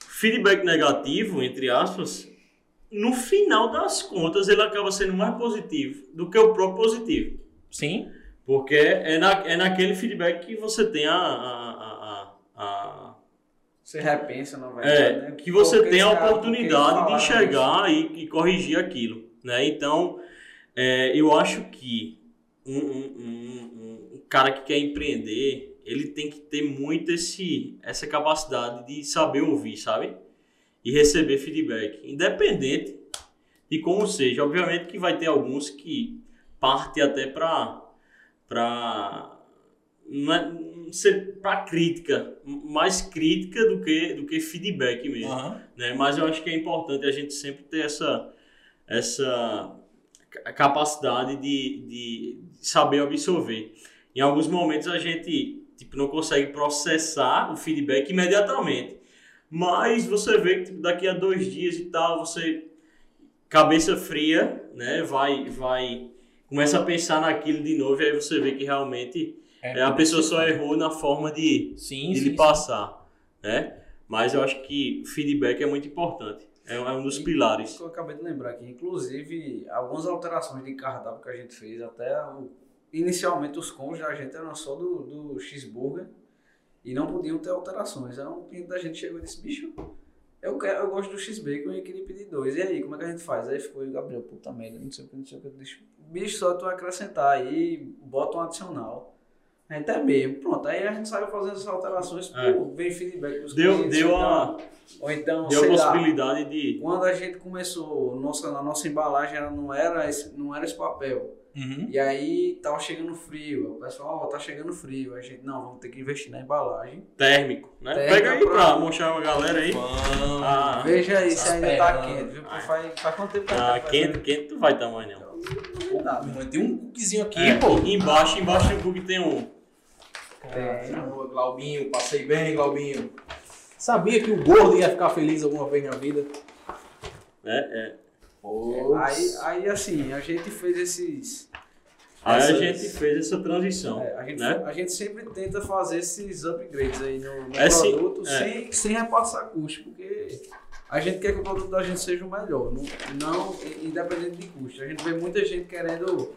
Feedback negativo, entre aspas, no final das contas, ele acaba sendo mais positivo do que o próprio positivo. Sim. Porque é, na, é naquele feedback que você tem a. a, a, a- a- Você repensa, na verdade, é, né? que você Por que tem a oportunidade de falaram enxergar e, e corrigir aquilo. Né? Então, é, eu acho que um, um- um- um cara que quer empreender, ele tem que ter muito esse, essa capacidade de saber ouvir, sabe? E receber feedback, independente de como seja. Obviamente que vai ter alguns que partem até para para é, ser para crítica, mais crítica do que do que feedback mesmo Aham. né? Mas eu acho que é importante a gente sempre ter essa, essa ca- capacidade de, de saber absorver. Em alguns momentos a gente tipo, não consegue processar o feedback imediatamente, mas você vê que tipo, daqui a dois dias e tal, você cabeça fria, né? Vai, vai começa a pensar naquilo de novo e aí você vê que realmente é, a pessoa só errou na forma de Sim, de sim, lhe sim. passar, né? Mas eu acho que feedback é muito importante. É, é um dos pilares. Que eu acabei de lembrar aqui. Inclusive, algumas alterações de cardápio que a gente fez, até o- inicialmente os combos da gente eram só do, do cheeseburger e não podiam ter alterações. Aí um cliente da gente chegou e disse, bicho, eu, quero, eu gosto do x-bacon e queria pedir dois. E aí, como é que a gente faz? Aí ficou o Gabriel, puta merda, não sei o que, não sei o que. Disse, bicho, só tu acrescentar aí, bota um adicional. A gente é mesmo. Pronto, aí a gente saiu fazendo essas alterações, É. pô, vem feedback dos Deu, clientes, deu, ou a, então- Ou então, deu a sei lá, possibilidade de. quando a gente começou, nossa, a nossa embalagem ela não, era esse, não era esse papel. Uhum. E aí tava chegando frio. O pessoal, ó, tá chegando frio. A gente, não, vamos ter que investir na embalagem. Térmico, né? Térmico Pega aí pra- pra mostrar uma galera aí. Vamos. Ah, Veja aí se tá ainda tá quente, viu? Porque faz, faz quanto tempo que a ah, tá quente, fazendo? quente tu vai mais não. Não dá, Meu irmão, Tem um cookiezinho aqui, É, pô. embaixo, embaixo do cookie tem um. Caramba, Glaubinho, passei bem, Glaubinho. Sabia que o gordo ia ficar feliz alguma vez na vida. Né? É. Aí, aí assim, a gente fez esses. Aí a essas- gente fez essa transição. é, a, gente, né? a gente sempre tenta fazer esses upgrades aí no, no É sim, produto é. sem, sem repassar custo, porque a gente quer que o produto da gente seja o melhor, não, não independente de custo. A gente vê muita gente querendo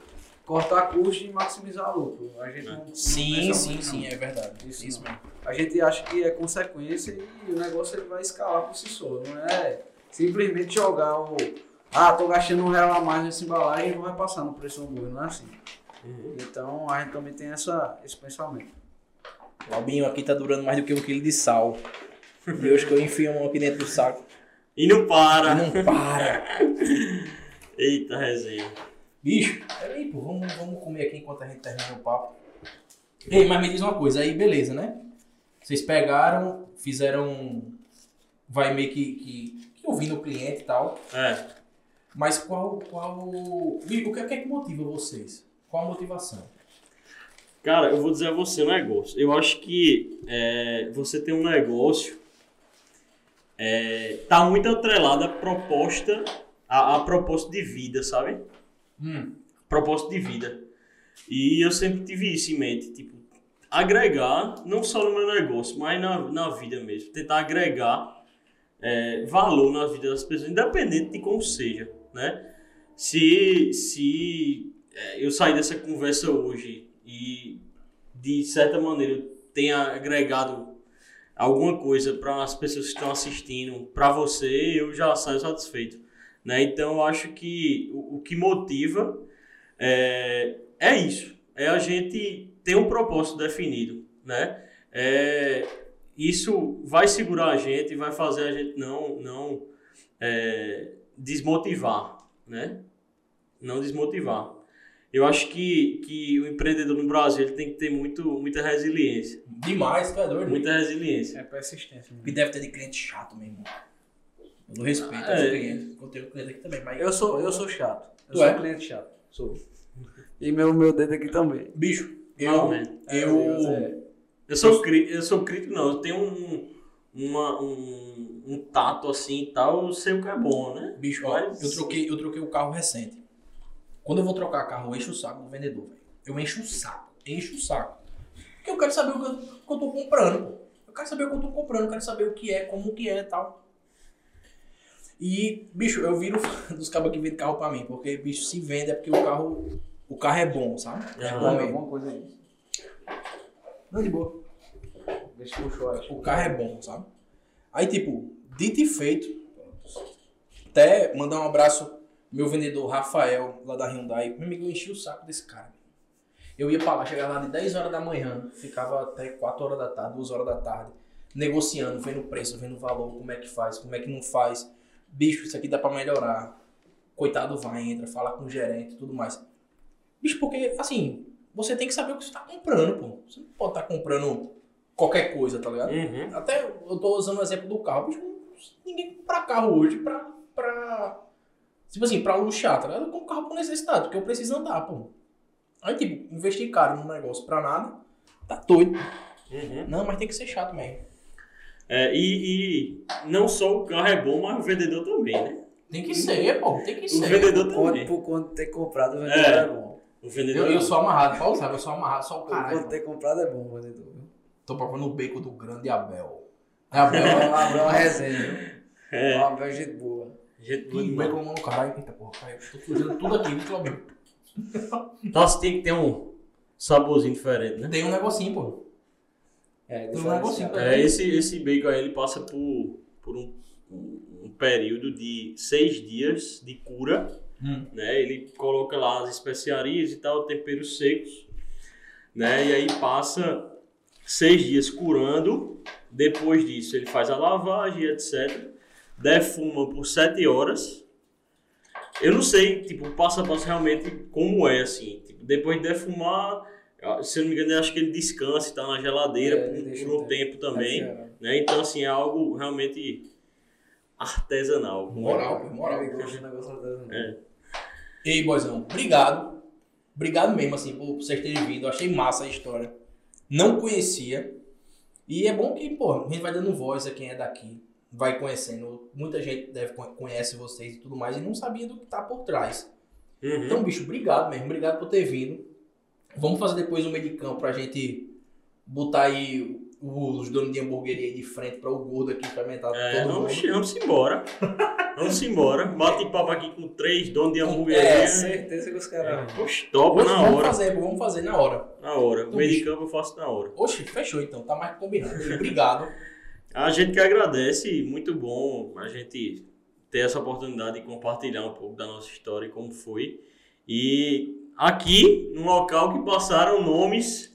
cortar custo e maximizar lucro. A gente não, Sim, sim, sim, é verdade. Isso Isso, mesmo. A gente acha que é consequência e o negócio ele vai escalar por si só. Não é simplesmente jogar o. Ah, tô gastando um real a mais nessa embalagem e não vai passar no preço do hambúrguer. Não é assim. Então a gente também tem essa, esse pensamento. O albinho aqui tá durando mais do que um quilo de sal. E hoje que eu enfio a mão aqui dentro do saco. E não para. Não para. Eita resenha. Bicho, peraí, pô, vamos, vamos comer aqui enquanto a gente termina o papo. Ei, mas me diz uma coisa, aí beleza, né? Vocês pegaram, fizeram. Vai meio que, que, que ouvindo o cliente e tal. É. Mas qual. qual o que, o que é que motiva vocês? Qual a motivação? Cara, eu vou dizer a você um negócio. Eu acho que é, você tem um negócio. É, tá muito atrelado à proposta, a, a propósito de vida, sabe? Hum. propósito de vida. E eu sempre tive isso em mente, tipo, agregar, não só no meu negócio, mas na, na vida mesmo. Tentar agregar é, valor na vida das pessoas, independente de como seja, né? Se, se é, eu sair dessa conversa hoje e, de certa maneira, tenha agregado alguma coisa para as pessoas que estão assistindo, para você, eu já saio satisfeito. Né? Então, eu acho que o, o que motiva é, é isso. É a gente ter um propósito definido, né? É, isso vai segurar a gente, vai fazer a gente não, não é, desmotivar, né? Não desmotivar. Eu acho que, que o empreendedor no Brasil ele tem que ter muito, muita resiliência. Demais, tu é doido. Muita resiliência. É persistência. O que deve ter de cliente chato mesmo. Eu dou respeito Ah, é. clientes. Eu tenho cliente aqui também, mas. Eu sou, eu sou chato. Eu Tu sou é? cliente chato. Sou. E meu, meu dedo aqui também. Bicho, eu. Não, man. eu. É, Eu sou, cri- eu sou crítico, não. Eu tenho um, uma, um, um tato assim e tal, eu sei o que é bom, né? Bicho, ó, Mas- eu troquei, eu troquei o carro recente. Quando eu vou trocar carro, eu encho o saco do vendedor, velho. Eu encho o saco, encho o saco. Porque eu quero saber o que eu, o que eu tô comprando. Eu quero saber o que eu tô comprando, eu quero saber o que é, como que é e tal. E, bicho, eu viro dos cabos que vendem carro pra mim, porque, bicho, se vende é porque o carro, o carro é bom, sabe? É Aham. bom é mesmo. alguma coisa aí. Não, de boa. O carro é bom, sabe? Aí, tipo, dito e feito, até mandar um abraço meu vendedor Rafael, lá da Hyundai. Meu amigo, eu enchi o saco desse cara. Eu ia pra lá, chegava lá de 10 horas da manhã, ficava até 4 horas da tarde, 2 horas da tarde, negociando, vendo preço, vendo valor, como é que faz, como é que não faz. Bicho, isso aqui dá pra melhorar. Coitado vai, entra, fala com o gerente tudo mais. Bicho, porque, assim, você tem que saber o que você tá comprando, pô. Você não pode estar comprando qualquer coisa, tá ligado? Uhum. Até eu tô usando o exemplo do carro. Ninguém compra carro hoje pra, pra. Tipo assim, pra luxar, tá ligado? Eu compro carro por necessidade, porque eu preciso andar, pô. Aí, tipo, investir caro num negócio pra nada, tá doido. Uhum. Não, mas tem que ser chato mesmo. É, e, e não só o carro é bom, mas o vendedor também, né? Tem que ser, pô, tem que O ser. vendedor Por também. por quanto ter comprado, o vendedor É. é, bom. O vendedor Eu, eu sou amarrado, Paulo sabe, eu sou amarrado só o Por caralho. quanto ter comprado é bom, o vendedor. Tô provando o beco do grande Abel. É Abel, Abel Abel é uma resenha, viu? É. O Abel é gente boa. Gente boa Ih, demais. beco no caralho. Eita porra, caiu. Tô fazendo tudo aqui, viu, Claudio? Nossa, tem que ter um saborzinho diferente, né? Tem um negocinho, pô. É, Tem um negocinho É, esse, esse bacon aí, ele passa por, por um, um, um período de seis dias de cura, Hum. né? Ele coloca lá as especiarias e tal, temperos secos, né? E aí passa seis dias curando. Depois disso, ele faz a lavagem, etc. Defuma por sete horas. Eu não sei, tipo, passo a passo realmente como é, assim. Tipo, depois de defumar, se eu não me engano, eu acho que ele descansa e tá na geladeira É, por, por um um tempo também. É, Né? Então, assim, é algo realmente artesanal. Moral, pô, moral. Eu gosto de negócio artesanal. É. Ei, boizão, obrigado. Obrigado mesmo, assim, por vocês terem vindo. Eu achei massa a história. Não conhecia. E é bom que, pô, a gente vai dando voz a quem é daqui. Vai conhecendo. Muita gente deve con- conhece vocês e tudo mais e não sabia do que tá por trás. Uhum. Então, bicho, obrigado mesmo. Obrigado por ter vindo. Vamos fazer depois um meio de campo pra gente botar aí os donos de hamburgueria de frente para o gordo aqui experimentar É, todo vamos, mundo. vamos embora. Vamos embora. Bate papo aqui com três donos de hamburgueria. É, certeza que os caras. Poxa, topa Hoje na vamos hora. fazer, vamos fazer na hora. Na hora. O meio de campo eu faço na hora. Oxe, fechou então, tá mais combinado. Obrigado. A gente que agradece, muito bom a gente ter essa oportunidade de compartilhar um pouco da nossa história e como foi. E aqui, num local que passaram nomes,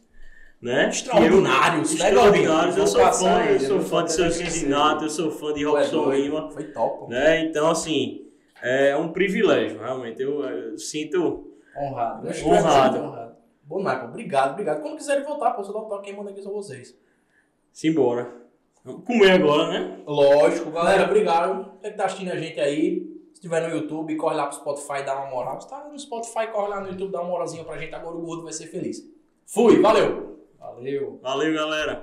né? Extraordinários, eu, né, extraordinários. Eu sou passar fã, eu sou fã de seu. Cincinato, eu sou fã de é Robson. Lima. Foi top. Né? Então, assim, é um privilégio, realmente. Eu, eu sinto. Honrado. Eu Honrado. espero honrado. Bom, Naipa, obrigado, obrigado. Quando quiserem voltar, só dá um toque, quem manda aqui são vocês. Simbora. Vamos comer agora, né? Lógico, galera, obrigado. Você que tá assistindo a gente aí, se tiver no YouTube, corre lá pro Spotify, dá uma moral. Se tá no Spotify, corre lá no YouTube, dá uma moralzinha pra gente. Agora o gordo vai ser feliz. Fui, valeu! Valeu. Valeu, galera.